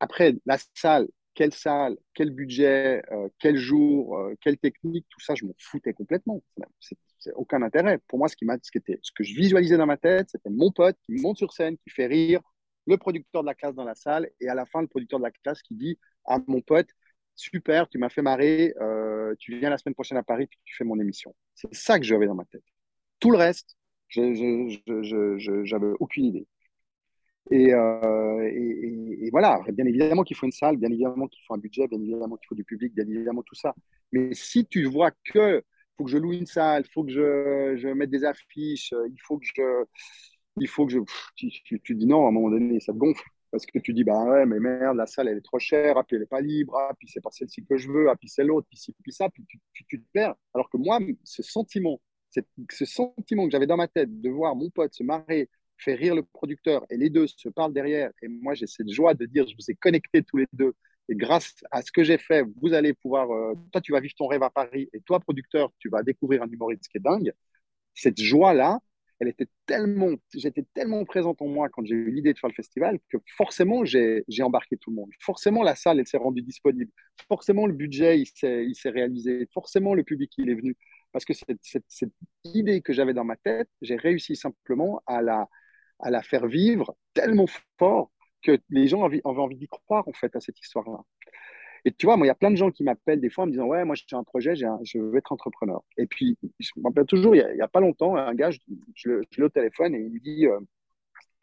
Après, la salle, quelle salle, quel budget, euh, quel jour, euh, quelle technique, tout ça, je m'en foutais complètement. C'est aucun intérêt. Pour moi, ce, qui ce, qui était, ce que je visualisais dans ma tête, c'était mon pote qui monte sur scène, qui fait rire le producteur de la classe dans la salle, et à la fin, le producteur de la classe qui dit à mon pote, super, tu m'as fait marrer, euh, tu viens la semaine prochaine à Paris, puis tu fais mon émission. C'est ça que j'avais dans ma tête. Tout le reste, je n'avais aucune idée. Euh, et, et, voilà, bien évidemment qu'il faut une salle, bien évidemment qu'il faut un budget, bien évidemment qu'il faut du public, bien évidemment tout ça. Mais si tu vois que faut que je loue une salle, il faut que je, mette des affiches, il faut que je. Il faut que je. Tu, tu, dis non, à un moment donné, ça te gonfle. Parce que tu dis, bah ouais, mais merde, la salle, elle est trop chère, ah, puis elle n'est pas libre, ah, puis c'est pas celle-ci que je veux, ah, puis c'est l'autre, puis puis ça, puis tu, te perds. Alors que moi, ce sentiment, ce sentiment que j'avais dans ma tête de voir mon pote se marrer fait rire le producteur et les deux se parlent derrière. Et moi, j'ai cette joie de dire, je vous ai connectés tous les deux. Et grâce à ce que j'ai fait, vous allez pouvoir, euh, toi, tu vas vivre ton rêve à Paris et toi, producteur, tu vas découvrir un humoriste qui est dingue. Cette joie-là, elle était tellement, j'étais tellement présente en moi quand j'ai eu l'idée de faire le festival que forcément, j'ai embarqué tout le monde. Forcément, la salle, elle s'est rendue disponible. Forcément, le budget, il s'est réalisé. Forcément, le public, il est venu. Parce que cette, cette, idée que j'avais dans ma tête, j'ai réussi simplement à la, à la faire vivre tellement fort que les gens avaient envie d'y croire en fait à cette histoire-là. Et tu vois, moi, il y a plein de gens qui m'appellent des fois en me disant Ouais, moi, j'ai un projet, je veux être entrepreneur. Et puis, je me rappelle toujours, il n'y a, pas longtemps, un gars, je, l'ai au téléphone et il me dit euh,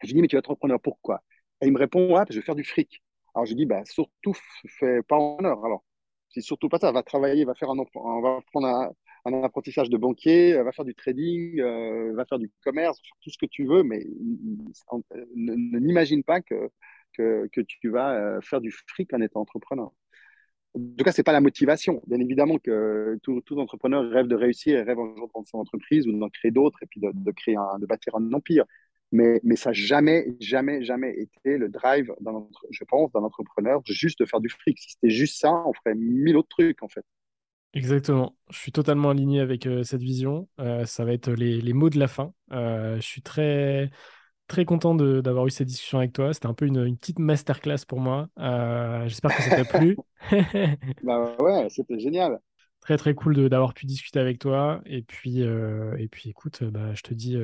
Je lui dis, mais tu être entrepreneur, pourquoi Et il me répond Ouais, je veux faire du fric. Alors, je dis Bah, surtout, fais pas en honneur. Alors, c'est surtout pas ça. Va travailler, va faire un, on va prendre un, apprentissage de banquier, va faire du trading, euh, va faire du commerce, tout ce que tu veux, mais n'imagine pas que, que, tu vas euh, faire du fric en étant entrepreneur. En tout cas, ce n'est pas la motivation. Bien évidemment que tout, tout, entrepreneur rêve de réussir et rêve un de son entreprise ou d'en créer d'autres et puis de, créer un, de bâtir un empire. Mais, ça n'a jamais, jamais, jamais été le drive, je pense, d'un entrepreneur, juste de faire du fric. Si c'était juste ça, on ferait mille autres trucs, en fait. Exactement. Je suis totalement aligné avec euh, cette vision. Euh, ça va être les, mots de la fin. Euh, je suis très, très content d'avoir eu cette discussion avec toi. C'était un peu une, une, petite masterclass pour moi. J'espère que ça t'a plu. bah ouais, c'était génial. Très, très cool d'avoir pu discuter avec toi. Et puis, et puis écoute, bah, je te dis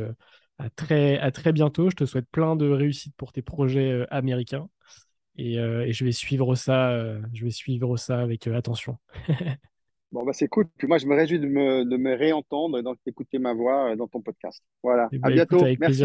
à, très, à très bientôt. Je te souhaite plein de réussite pour tes projets américains. Et, et, je vais suivre ça, je vais suivre ça avec attention. Bon, bah, c'est cool. Puis moi, je me réjouis de me, de me réentendre et d'écouter ma voix euh, dans ton podcast. Voilà. Eh à ben, bientôt. Merci.